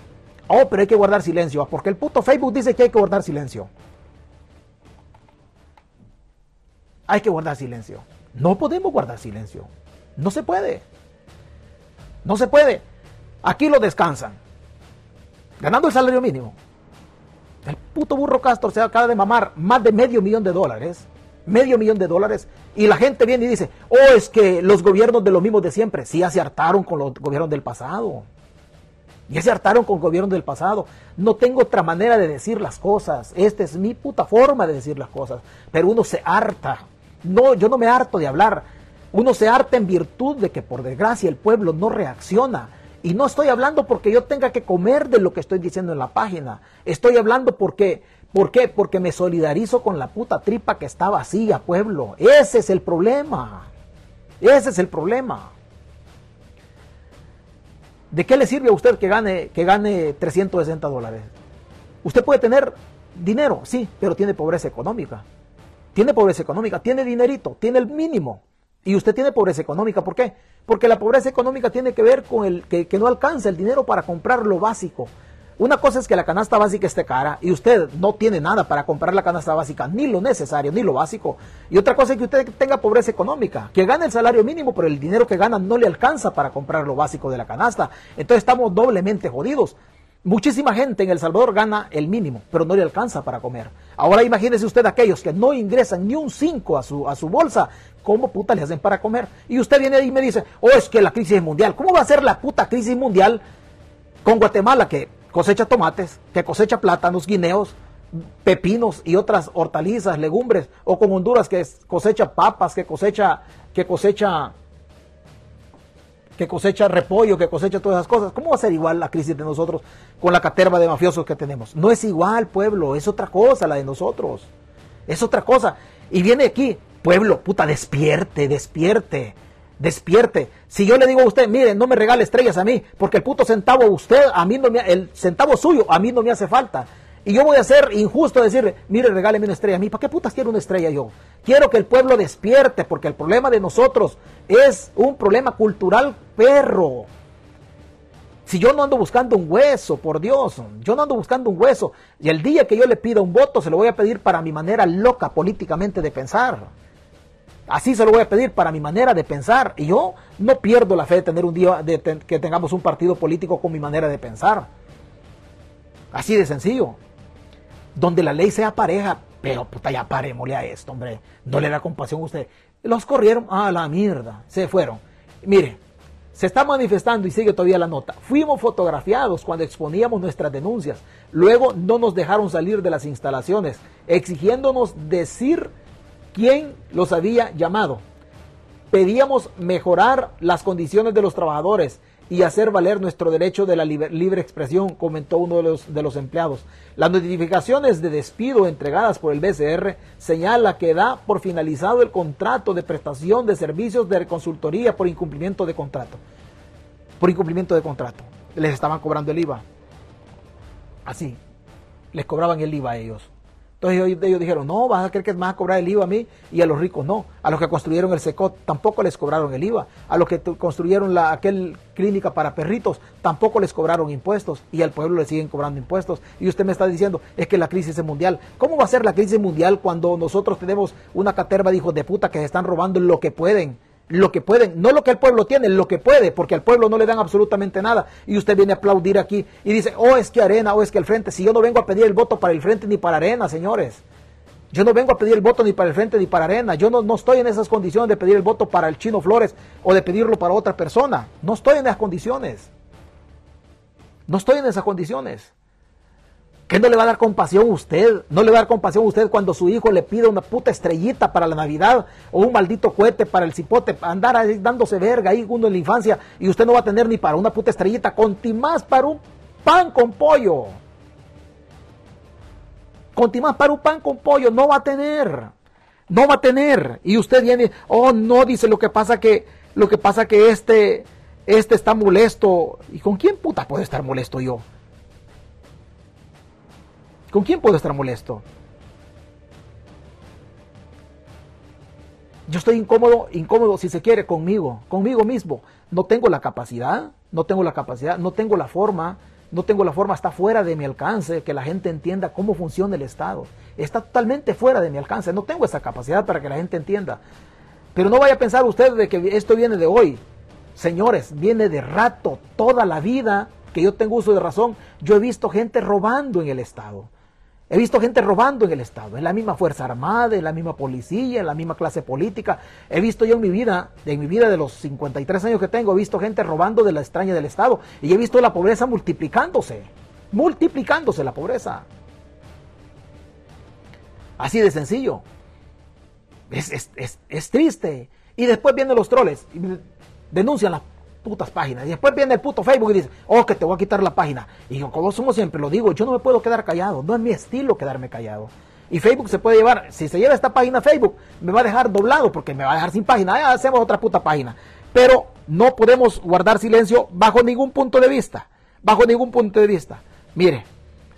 Oh, pero hay que guardar silencio, porque el puto Facebook dice que hay que guardar silencio. Hay que guardar silencio. No podemos guardar silencio. No se puede. No se puede. Aquí lo descansan. Ganando el salario mínimo. El puto burro Castro se acaba de mamar más de medio millón de dólares. Medio millón de dólares. Y la gente viene y dice, oh, es que los gobiernos de los mismos de siempre. Sí, se hartaron con los gobiernos del pasado. Ya se hartaron con gobiernos del pasado. No tengo otra manera de decir las cosas. Esta es mi puta forma de decir las cosas. Pero uno se harta. No, yo no me harto de hablar. Uno se harta en virtud de que por desgracia el pueblo no reacciona. Y no estoy hablando porque yo tenga que comer de lo que estoy diciendo en la página. Estoy hablando porque, ¿por qué? Porque me solidarizo con la puta tripa que está vacía, pueblo. Ese es el problema. Ese es el problema. ¿De qué le sirve a usted que gane, que gane 360 dólares? Usted puede tener dinero, sí, pero tiene pobreza económica tiene pobreza económica, tiene dinerito, tiene el mínimo. Y usted tiene pobreza económica. ¿Por qué? Porque la pobreza económica tiene que ver con el que, no alcanza el dinero para comprar lo básico. Una cosa es que la canasta básica esté cara y usted no tiene nada para comprar la canasta básica, ni lo necesario, ni lo básico. Y otra cosa es que usted tenga pobreza económica, que gane el salario mínimo, pero el dinero que gana no le alcanza para comprar lo básico de la canasta. Entonces estamos doblemente jodidos. Muchísima gente en El Salvador gana el mínimo, pero no le alcanza para comer. Ahora imagínese usted aquellos que no ingresan ni un 5 a su, a su bolsa, ¿cómo puta le hacen para comer? Y usted viene y me dice, oh, es que la crisis es mundial. ¿Cómo va a ser la puta crisis mundial con Guatemala que cosecha tomates, que cosecha plátanos, guineos, pepinos y otras hortalizas, legumbres, o con Honduras que cosecha papas, que cosecha, que cosecha que cosecha repollo, que cosecha todas esas cosas. ¿Cómo va a ser igual la crisis de nosotros con la caterva de mafiosos que tenemos? No es igual, pueblo, es otra cosa la de nosotros. Es otra cosa. Y viene aquí, pueblo, puta, despierte, despierte, despierte. Si yo le digo a usted, mire, no me regale estrellas a mí, porque el puto centavo usted, a mí no me, el centavo suyo, a mí no me hace falta. Y yo voy a ser injusto decirle, mire, regáleme una estrella a mí. ¿Para qué putas quiero una estrella yo? Quiero que el pueblo despierte, porque el problema de nosotros es un problema cultural perro. Si yo no ando buscando un hueso, por Dios, yo no ando buscando un hueso. Y el día que yo le pida un voto, se lo voy a pedir para mi manera loca políticamente de pensar. Así se lo voy a pedir para mi manera de pensar. Y yo no pierdo la fe de tener un día, que tengamos un partido político con mi manera de pensar. Así de sencillo donde la ley sea pareja, pero puta, ya parémosle a esto, hombre. No le da compasión a usted. Los corrieron a la mierda, se fueron. Mire, se está manifestando y sigue todavía la nota. Fuimos fotografiados cuando exponíamos nuestras denuncias. Luego no nos dejaron salir de las instalaciones, exigiéndonos decir quién los había llamado. Pedíamos mejorar las condiciones de los trabajadores y hacer valer nuestro derecho de la libre, expresión, comentó uno de los, de los empleados. Las notificaciones de despido entregadas por el BCR señala que da por finalizado el contrato de prestación de servicios de consultoría por incumplimiento de contrato. Por incumplimiento de contrato. Les estaban cobrando el IVA. Así. Les cobraban el IVA a ellos. Entonces ellos, dijeron, no, vas a creer que más a cobrar el IVA a mí y a los ricos no. A los que construyeron el SECOT tampoco les cobraron el IVA. A los que construyeron la, aquel clínica para perritos tampoco les cobraron impuestos y al pueblo le siguen cobrando impuestos. Y usted me está diciendo, es que la crisis es mundial. ¿Cómo va a ser la crisis mundial cuando nosotros tenemos una caterva de hijos de puta que se están robando lo que pueden? Lo que pueden, no lo que el pueblo tiene, lo que puede, porque al pueblo no le dan absolutamente nada. Y usted viene a aplaudir aquí y dice, oh, es que Arena, oh, es que el Frente. Si yo no vengo a pedir el voto para el Frente ni para Arena, señores. Yo no vengo a pedir el voto ni para el Frente ni para Arena. Yo no, no estoy en esas condiciones de pedir el voto para el Chino Flores o de pedirlo para otra persona. No estoy en esas condiciones. No estoy en esas condiciones. ¿Qué no le va a dar compasión a usted? ¿No le va a dar compasión a usted cuando su hijo le pide una puta estrellita para la Navidad o un maldito cohete para el cipote? Andar ahí dándose verga ahí uno en la infancia y usted no va a tener ni para una puta estrellita, más para un pan con pollo. más para un pan con pollo no va a tener. No va a tener. Y usted viene, oh, no, dice lo que pasa que, lo que pasa que este, este está molesto. ¿Y con quién puta puedo estar molesto yo? ¿Con quién puedo estar molesto? Yo estoy incómodo, incómodo si se quiere conmigo, conmigo mismo. No tengo la capacidad, no tengo la capacidad, no tengo la forma, no tengo la forma, está fuera de mi alcance que la gente entienda cómo funciona el Estado. Está totalmente fuera de mi alcance, no tengo esa capacidad para que la gente entienda. Pero no vaya a pensar usted de que esto viene de hoy. Señores, viene de rato, toda la vida que yo tengo uso de razón, yo he visto gente robando en el Estado. He visto gente robando en el Estado, en la misma Fuerza Armada, en la misma policía, en la misma clase política. He visto yo en mi vida, en mi vida de los 53 años que tengo, he visto gente robando de la extraña del Estado y he visto la pobreza multiplicándose, multiplicándose la pobreza. Así de sencillo. Es, es triste. Y después vienen los troles, y denuncian la putas páginas. Y después viene el puto Facebook y dice, oh, que te voy a quitar la página. Y yo, como somos siempre, lo digo, yo no me puedo quedar callado. No es mi estilo quedarme callado. Y Facebook se puede llevar, si se lleva esta página Facebook, me va a dejar doblado porque me va a dejar sin página. Ya hacemos otra puta página. Pero no podemos guardar silencio bajo ningún punto de vista. Bajo ningún punto de vista. Mire,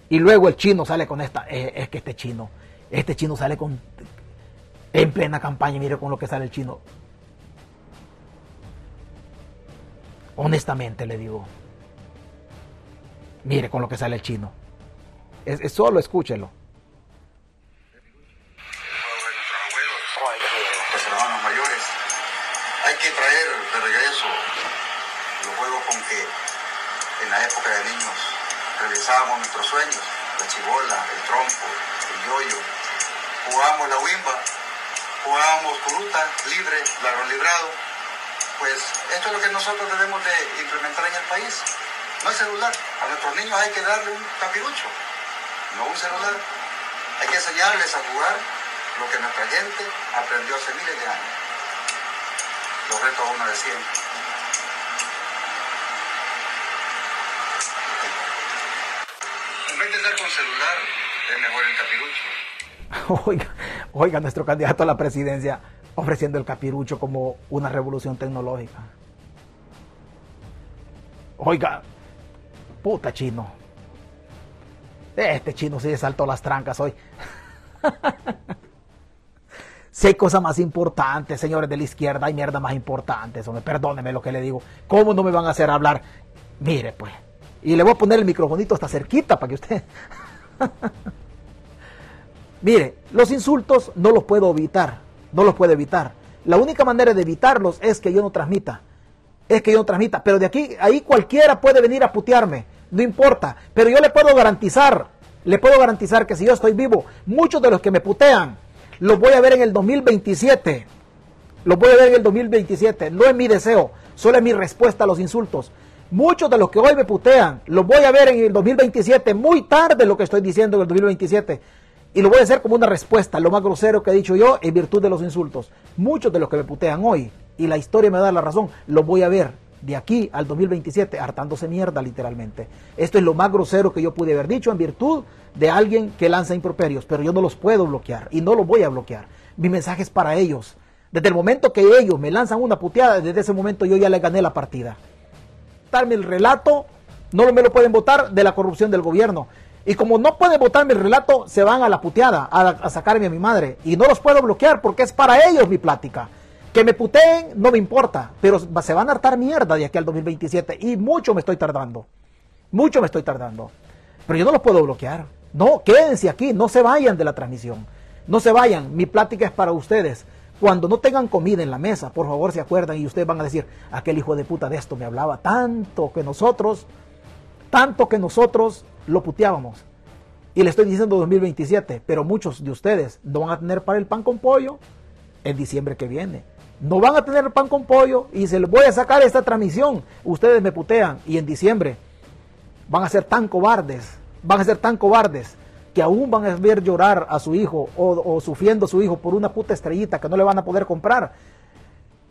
y luego el chino sale con esta, eh, es que este chino, este chino sale con, en plena campaña, mire con lo que sale el chino. Honestamente le digo. Mire con lo que sale el chino. Es, solo escúchelo. Mayores. Hay que traer de regreso los juegos con que en la época de niños realizábamos nuestros sueños. La chibola, el trompo, el yoyo. Jugábamos la wimba, jugábamos curuta, libre, ladrón librado pues esto es lo que nosotros debemos de implementar en el país. No el celular. A nuestros niños hay que darle un capirucho, no un celular. Hay que enseñarles a jugar lo que nuestra gente aprendió hace miles de años. Los retos uno de siempre. En vez de andar con celular, es mejor el capirucho. Oiga, oiga, nuestro candidato a la presidencia ofreciendo el capirucho como una revolución tecnológica. Oiga, puta chino. Este chino sí saltó las trancas hoy. Si hay cosas más importantes, señores de la izquierda, hay mierda más importantes. Perdóneme lo que le digo. ¿Cómo no me van a hacer hablar? Mire, pues. Y le voy a poner el microfonito hasta cerquita para que usted. Mire, los insultos no los puedo evitar no los puede evitar. La única manera de evitarlos es que yo no transmita. Es que yo no transmita. Pero de aquí, ahí cualquiera puede venir a putearme. No importa. Pero yo le puedo garantizar, le puedo garantizar que si yo estoy vivo, muchos de los que me putean, los voy a ver en el 2027. Los voy a ver en el 2027. No es mi deseo, solo es mi respuesta a los insultos. Muchos de los que hoy me putean, los voy a ver en el 2027, muy tarde lo que estoy diciendo en el 2027. Y lo voy a hacer como una respuesta, lo más grosero que he dicho yo, en virtud de los insultos. Muchos de los que me putean hoy, y la historia me da la razón, lo voy a ver de aquí al 2027 hartándose mierda literalmente. Esto es lo más grosero que yo pude haber dicho en virtud de alguien que lanza improperios, pero yo no los puedo bloquear y no los voy a bloquear. Mi mensaje es para ellos. Desde el momento que ellos me lanzan una puteada, desde ese momento yo ya le gané la partida. Darme el relato, no me lo pueden votar de la corrupción del gobierno. Y como no pueden votar mi relato, se van a la puteada, a, sacarme a mi madre. Y no los puedo bloquear porque es para ellos mi plática. Que me puteen no me importa, pero se van a hartar mierda de aquí al 2027. Y mucho me estoy tardando. Mucho me estoy tardando. Pero yo no los puedo bloquear. No, quédense aquí, no se vayan de la transmisión. No se vayan, mi plática es para ustedes. Cuando no tengan comida en la mesa, por favor se acuerdan y ustedes van a decir, aquel hijo de puta de esto me hablaba tanto que nosotros, tanto que nosotros lo puteábamos. Y le estoy diciendo 2027, pero muchos de ustedes no van a tener para el pan con pollo en diciembre que viene. No van a tener pan con pollo y se les voy a sacar esta transmisión. Ustedes me putean y en diciembre van a ser tan cobardes, van a ser tan cobardes que aún van a ver llorar a su hijo o, o sufriendo a su hijo por una puta estrellita que no le van a poder comprar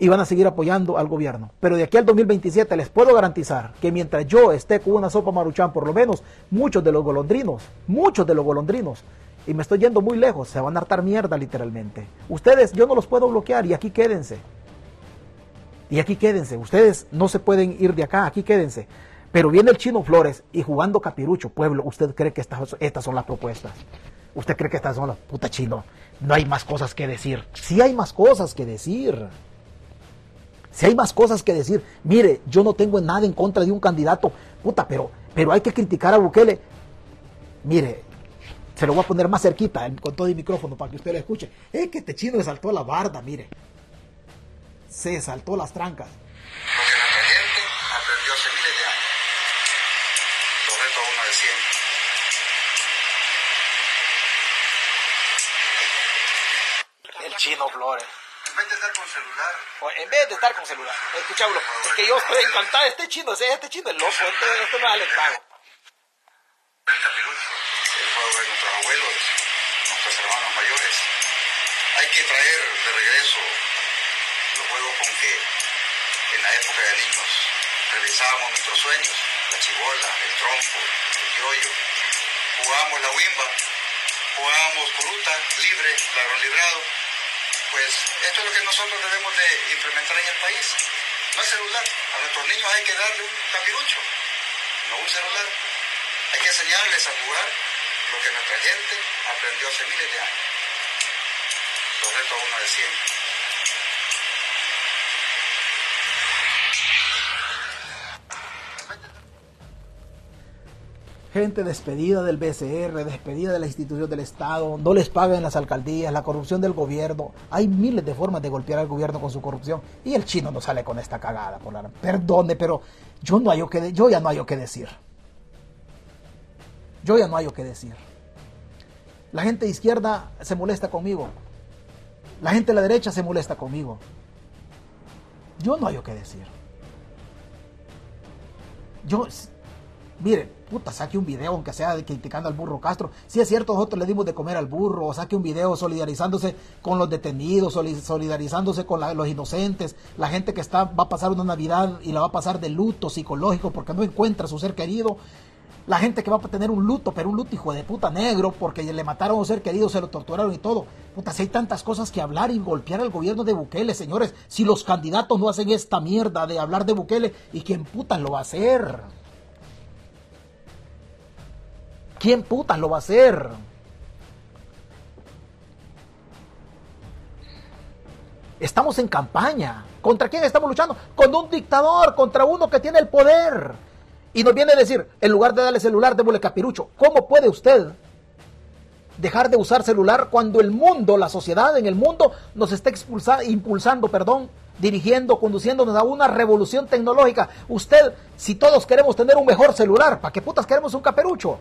y van a seguir apoyando al gobierno. Pero de aquí al 2027 les puedo garantizar que mientras yo esté con una sopa maruchan, por lo menos muchos de los golondrinos, muchos de los golondrinos y me estoy yendo muy lejos, se van a hartar mierda literalmente. Ustedes, yo no los puedo bloquear y aquí quédense. Y aquí quédense, ustedes no se pueden ir de acá, aquí quédense. Pero viene el chino Flores y jugando capirucho, pueblo, ¿usted cree que estas, estas son las propuestas? ¿Usted cree que estas son las puta chino? No hay más cosas que decir. Sí hay más cosas que decir. Si hay más cosas que decir, mire, yo no tengo nada en contra de un candidato, puta, pero, pero hay que criticar a Bukele. Mire, se lo voy a poner más cerquita con todo el micrófono para que usted lo escuche. Es que este chino le saltó la barda, mire. Se saltó las trancas. Lo que nuestra gente aprendió hace miles de años. Uno de siempre. El chino Flores. En vez de estar con celular, En vez de estar con celular, escuchábalo. Es que yo estoy encantado. Este chino, este chino es loco. Este, este no es alentado. el fuego de nuestros abuelos, nuestros hermanos mayores. Hay que traer de regreso los juegos con que en la época de niños realizábamos nuestros sueños, la chibola, el trompo, el yoyo. Jugábamos la wimba, jugábamos curuta, libre, ladrón librado. Pues esto es lo que nosotros debemos de implementar en el país. No el celular. A nuestros niños hay que darle un capirucho, no un celular. Hay que enseñarles a jugar lo que nuestra gente aprendió hace miles de años. Lo reto a uno de siempre. Gente despedida del BCR, despedida de la institución del Estado, no les pagan las alcaldías, la corrupción del gobierno. Hay miles de formas de golpear al gobierno con su corrupción. Y el chino no sale con esta cagada. Por la... Perdone, pero yo, no hay que yo ya no hay que decir. Yo ya no hay que decir. La gente de izquierda se molesta conmigo. La gente de la derecha se molesta conmigo. Yo no hay que decir. Yo, mire, puta, saque un video, aunque sea criticando al burro Castro. Si es cierto, nosotros le dimos de comer al burro, o saque un video solidarizándose con los detenidos, solidarizándose con los inocentes, la gente que está, va a pasar una Navidad y la va a pasar de luto psicológico porque no encuentra a su ser querido. La gente que va a tener un luto, pero un luto hijo de puta negro, porque le mataron a un ser querido, se lo torturaron y todo. Puta, si hay tantas cosas que hablar y golpear al gobierno de Bukele, señores. Si los candidatos no hacen esta mierda de hablar de Bukele, ¿y quién puta lo va a hacer? ¿Quién putas lo va a hacer? Estamos en campaña. ¿Contra quién estamos luchando? Con un dictador, contra uno que tiene el poder. Y nos viene a decir, en lugar de darle celular, démosle capirucho. ¿Cómo puede usted dejar de usar celular cuando el mundo, la sociedad en el mundo, nos está impulsando, perdón, dirigiendo, conduciéndonos a una revolución tecnológica? Usted, si todos queremos tener un mejor celular, ¿para qué putas queremos un caperucho?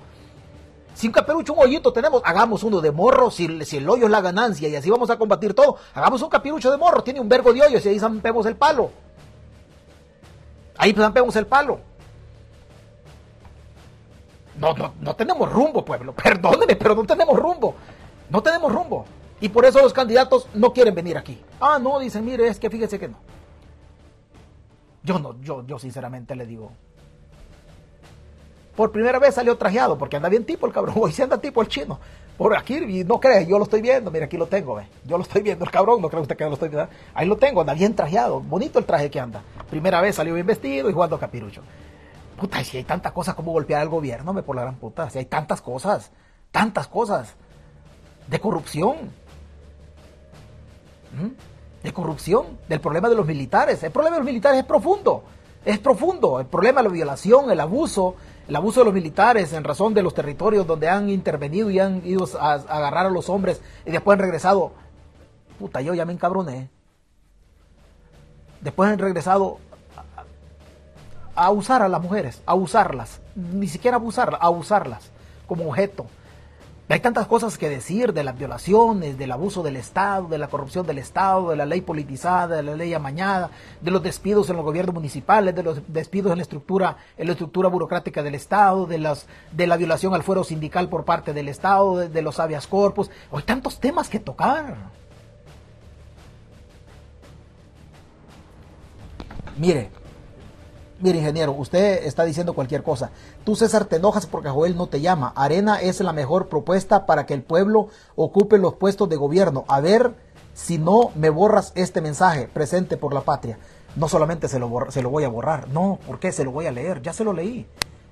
Si un capirucho, un hoyito tenemos, hagamos uno de morro, si, el hoyo es la ganancia y así vamos a combatir todo, hagamos un capirucho de morro, tiene un vergo de hoyos y ahí zampemos el palo. Ahí zampemos el palo. No, no, no tenemos rumbo, pueblo. Perdóneme, pero no tenemos rumbo. No tenemos rumbo. Y por eso los candidatos no quieren venir aquí. Ah, no, dicen, mire, es que fíjese que no. Yo no, yo, yo sinceramente le digo, por primera vez salió trajeado, porque anda bien tipo el cabrón, hoy se anda tipo el chino. Por aquí, no cree, yo lo estoy viendo, mira, aquí lo tengo, ve. yo lo estoy viendo, el cabrón, no cree usted que lo estoy viendo. Ahí lo tengo, anda bien trajeado, bonito el traje que anda. Primera vez salió bien vestido y jugando capirucho. Puta, si hay tantas cosas como golpear al gobierno, me por la gran puta, si hay tantas cosas, tantas cosas de corrupción. ¿Mm? De corrupción, del problema de los militares. El problema de los militares es profundo, es profundo. El problema de la violación, el abuso, el abuso de los militares en razón de los territorios donde han intervenido y han ido a, agarrar a los hombres y después han regresado. Puta, yo ya me encabroné. Después han regresado a, a usar a las mujeres, a usarlas, ni siquiera abusarlas, a usarlas como objeto. Hay tantas cosas que decir de las violaciones, del abuso del Estado, de la corrupción del Estado, de la ley politizada, de la ley amañada, de los despidos en los gobiernos municipales, de los despidos en la estructura, en la estructura burocrática del Estado, de las, de la violación al fuero sindical por parte del Estado, de, los habeas corpus. Hay tantos temas que tocar. Mire, Mire, ingeniero, usted está diciendo cualquier cosa. Tú, César, te enojas porque Joel no te llama. Arena es la mejor propuesta para que el pueblo ocupe los puestos de gobierno. A ver si no me borras este mensaje presente por la patria. No solamente se lo, se lo voy a borrar, no, ¿por qué? Se lo voy a leer. Ya se lo leí.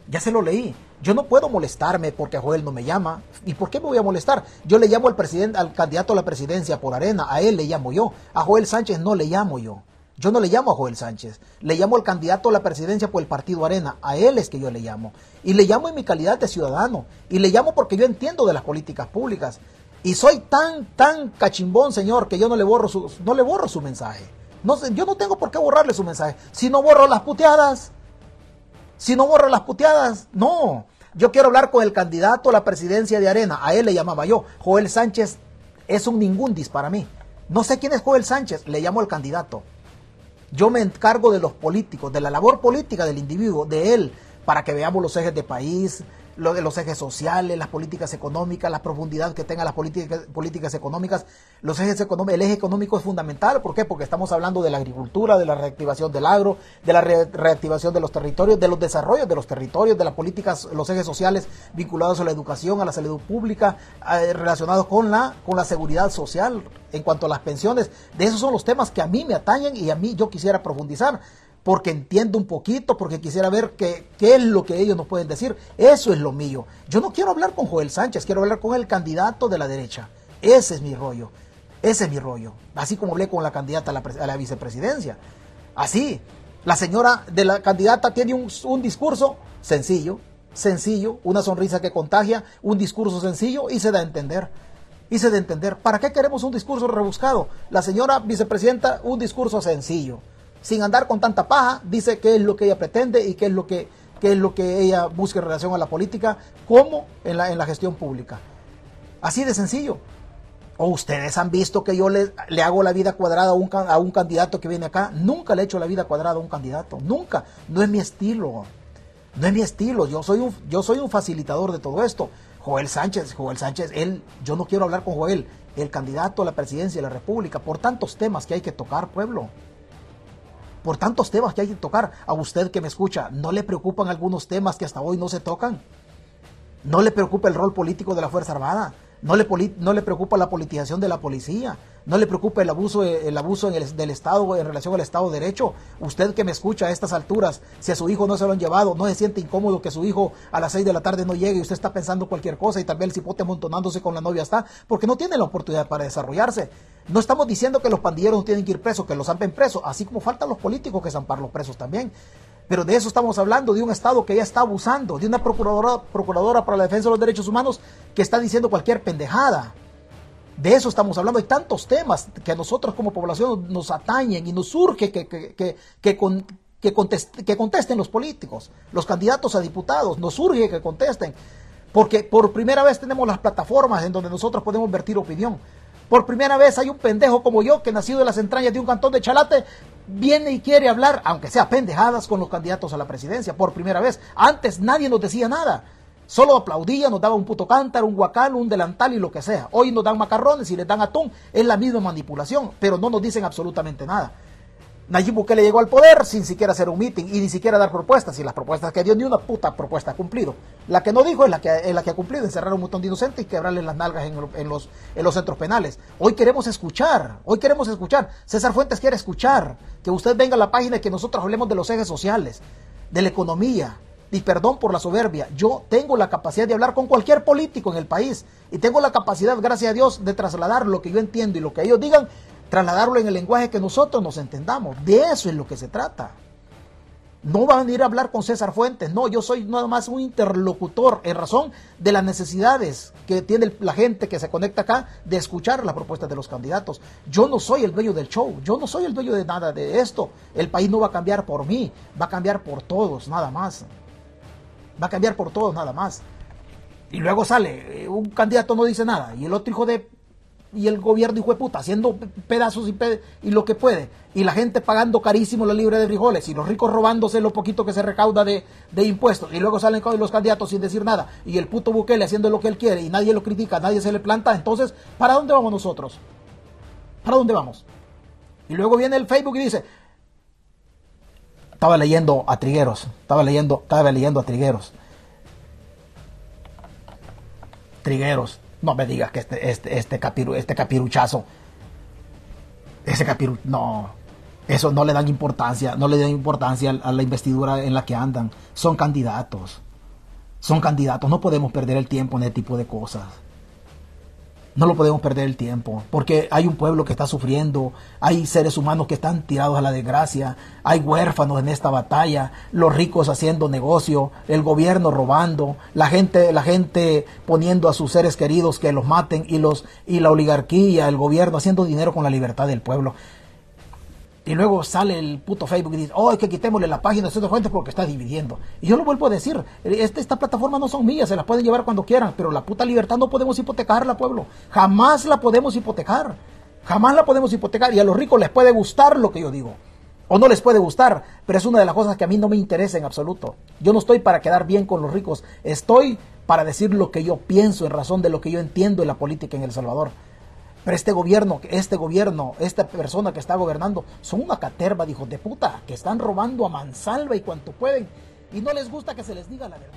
Ya se lo leí. Yo no puedo molestarme porque Joel no me llama. ¿Y por qué me voy a molestar? Yo le llamo al presidente, al candidato a la presidencia por arena, a él le llamo yo. A Joel Sánchez no le llamo yo. Yo no le llamo a Joel Sánchez, le llamo al candidato a la presidencia por el partido Arena, a él es que yo le llamo. Y le llamo en mi calidad de ciudadano, y le llamo porque yo entiendo de las políticas públicas. Y soy tan, tan cachimbón, señor, que yo no le borro su, no le borro su mensaje. No, yo no tengo por qué borrarle su mensaje. Si no borro las puteadas, si no borro las puteadas, no. Yo quiero hablar con el candidato a la presidencia de Arena, a él le llamaba yo. Joel Sánchez es un ningún dis para mí. No sé quién es Joel Sánchez, le llamo al candidato. Yo me encargo de los políticos, de la labor política del individuo, de él, para que veamos los ejes de país, lo de los ejes sociales, las políticas económicas, la profundidad que tengan las políticas, políticas económicas. Los ejes económicos, el eje económico es fundamental. ¿Por qué? Porque estamos hablando de la agricultura, de la reactivación del agro, de la reactivación de los territorios, de los desarrollos de los territorios, de las políticas, los ejes sociales vinculados a la educación, a la salud pública, relacionados con la, con la seguridad social, en cuanto a las pensiones. De esos son los temas que a mí me atañen y a mí yo quisiera profundizar porque entiendo un poquito, porque quisiera ver qué, es lo que ellos nos pueden decir. Eso es lo mío. Yo no quiero hablar con Joel Sánchez, quiero hablar con el candidato de la derecha. Ese es mi rollo. Ese es mi rollo. Así como hablé con la candidata a la, a la vicepresidencia. Así. La señora de la candidata tiene un, un discurso sencillo, sencillo, una sonrisa que contagia, un discurso sencillo y se da a entender. Y se da a entender. ¿Para qué queremos un discurso rebuscado? La señora vicepresidenta, un discurso sencillo sin andar con tanta paja, dice qué es lo que ella pretende y qué es lo que, es lo que ella busca en relación a la política, como en la, en la gestión pública. Así de sencillo. ¿O ustedes han visto que yo le, le hago la vida cuadrada a un, a un, candidato que viene acá? Nunca le he hecho la vida cuadrada a un candidato. Nunca. No es mi estilo. No es mi estilo. Yo soy un, yo soy un facilitador de todo esto. Joel Sánchez, Joel Sánchez, él, yo no quiero hablar con Joel, el candidato a la presidencia de la República, por tantos temas que hay que tocar, pueblo por tantos temas que hay que tocar. A usted que me escucha, ¿no le preocupan algunos temas que hasta hoy no se tocan? ¿No le preocupa el rol político de la Fuerza Armada? ¿No le, no le preocupa la politización de la policía? ¿No le preocupa el abuso, el abuso del Estado en relación al Estado de Derecho? Usted que me escucha a estas alturas, si a su hijo no se lo han llevado, no se siente incómodo que su hijo a las 6 de la tarde no llegue y usted está pensando cualquier cosa y también el cipote amontonándose con la novia está, porque no tiene la oportunidad para desarrollarse. No estamos diciendo que los pandilleros no tienen que ir presos, que los zampen presos, así como faltan los políticos que zampar los presos también. Pero de eso estamos hablando, de un Estado que ya está abusando, de una procuradora, procuradora para la defensa de los derechos humanos que está diciendo cualquier pendejada. De eso estamos hablando. Hay tantos temas que a nosotros como población nos atañen y nos surge que, que, que, que, contesten los políticos, los candidatos a diputados. Nos surge que contesten. Porque por primera vez tenemos las plataformas en donde nosotros podemos vertir opinión. Por primera vez hay un pendejo como yo que nacido en las entrañas de un cantón de Chalate viene y quiere hablar, aunque sea pendejadas, con los candidatos a la presidencia. Por primera vez. Antes nadie nos decía nada. Solo aplaudía, nos daba un puto cántaro, un guacal, un delantal y lo que sea. Hoy nos dan macarrones y les dan atún. Es la misma manipulación, pero no nos dicen absolutamente nada. Nayib Bukele llegó al poder sin siquiera hacer un meeting y ni siquiera dar propuestas. Y las propuestas que dio, ni una puta propuesta ha cumplido. La que no dijo es la que, es la que ha cumplido, encerrar un montón de inocentes y quebrarles las nalgas en, los, en los centros penales. Hoy queremos escuchar, hoy queremos escuchar. César Fuentes quiere escuchar. Que usted venga a la página y que nosotros hablemos de los ejes sociales, de la economía. Y perdón por la soberbia, yo tengo la capacidad de hablar con cualquier político en el país. Y tengo la capacidad, gracias a Dios, de trasladar lo que yo entiendo y lo que ellos digan trasladarlo en el lenguaje que nosotros nos entendamos. De eso es lo que se trata. No van a ir a hablar con César Fuentes, no, yo soy nada más un interlocutor en razón de las necesidades que tiene la gente que se conecta acá de escuchar las propuestas de los candidatos. Yo no soy el dueño del show, yo no soy el dueño de nada de esto. El país no va a cambiar por mí, va a cambiar por todos, nada más. Va a cambiar por todos, nada más. Y luego sale, eh, un candidato no dice nada y el otro hijo de y el gobierno hijo de puta haciendo pedazos y, y, lo que puede y la gente pagando carísimo la libre de frijoles y los ricos robándose lo poquito que se recauda de, impuestos y luego salen los candidatos sin decir nada y el puto Bukele haciendo lo que él quiere y nadie lo critica, nadie se le planta, entonces ¿para dónde vamos nosotros? ¿Para dónde vamos? Y luego viene el Facebook y dice Estaba leyendo a Trigueros, estaba leyendo, estaba leyendo a Trigueros. Trigueros, no me digas que este, este, este, capiru, este capiruchazo, ese capiru, no, eso no le dan importancia, no le dan importancia a la investidura en la que andan. Son candidatos, son candidatos, no podemos perder el tiempo en ese tipo de cosas. No lo podemos perder el tiempo, porque hay un pueblo que está sufriendo, hay seres humanos que están tirados a la desgracia, hay huérfanos en esta batalla, los ricos haciendo negocio, el gobierno robando, la gente, la gente poniendo a sus seres queridos que los maten y los y la oligarquía, el gobierno haciendo dinero con la libertad del pueblo. Y luego sale el puto Facebook y dice, oh, que quitémosle la página de Centro Fuentes porque está dividiendo. Y yo lo vuelvo a decir, este, esta plataforma no son mías, se las pueden llevar cuando quieran, pero la puta libertad no podemos hipotecarla, pueblo. Jamás la podemos hipotecar. Jamás la podemos hipotecar. Y a los ricos les puede gustar lo que yo digo. O no les puede gustar, pero es una de las cosas que a mí no me interesa en absoluto. Yo no estoy para quedar bien con los ricos, estoy para decir lo que yo pienso en razón de lo que yo entiendo en la política en El Salvador. Pero este gobierno, este gobierno, esta persona que está gobernando, son una caterva de hijos de puta, que están robando a mansalva y cuanto pueden. Y no les gusta que se les diga la verdad.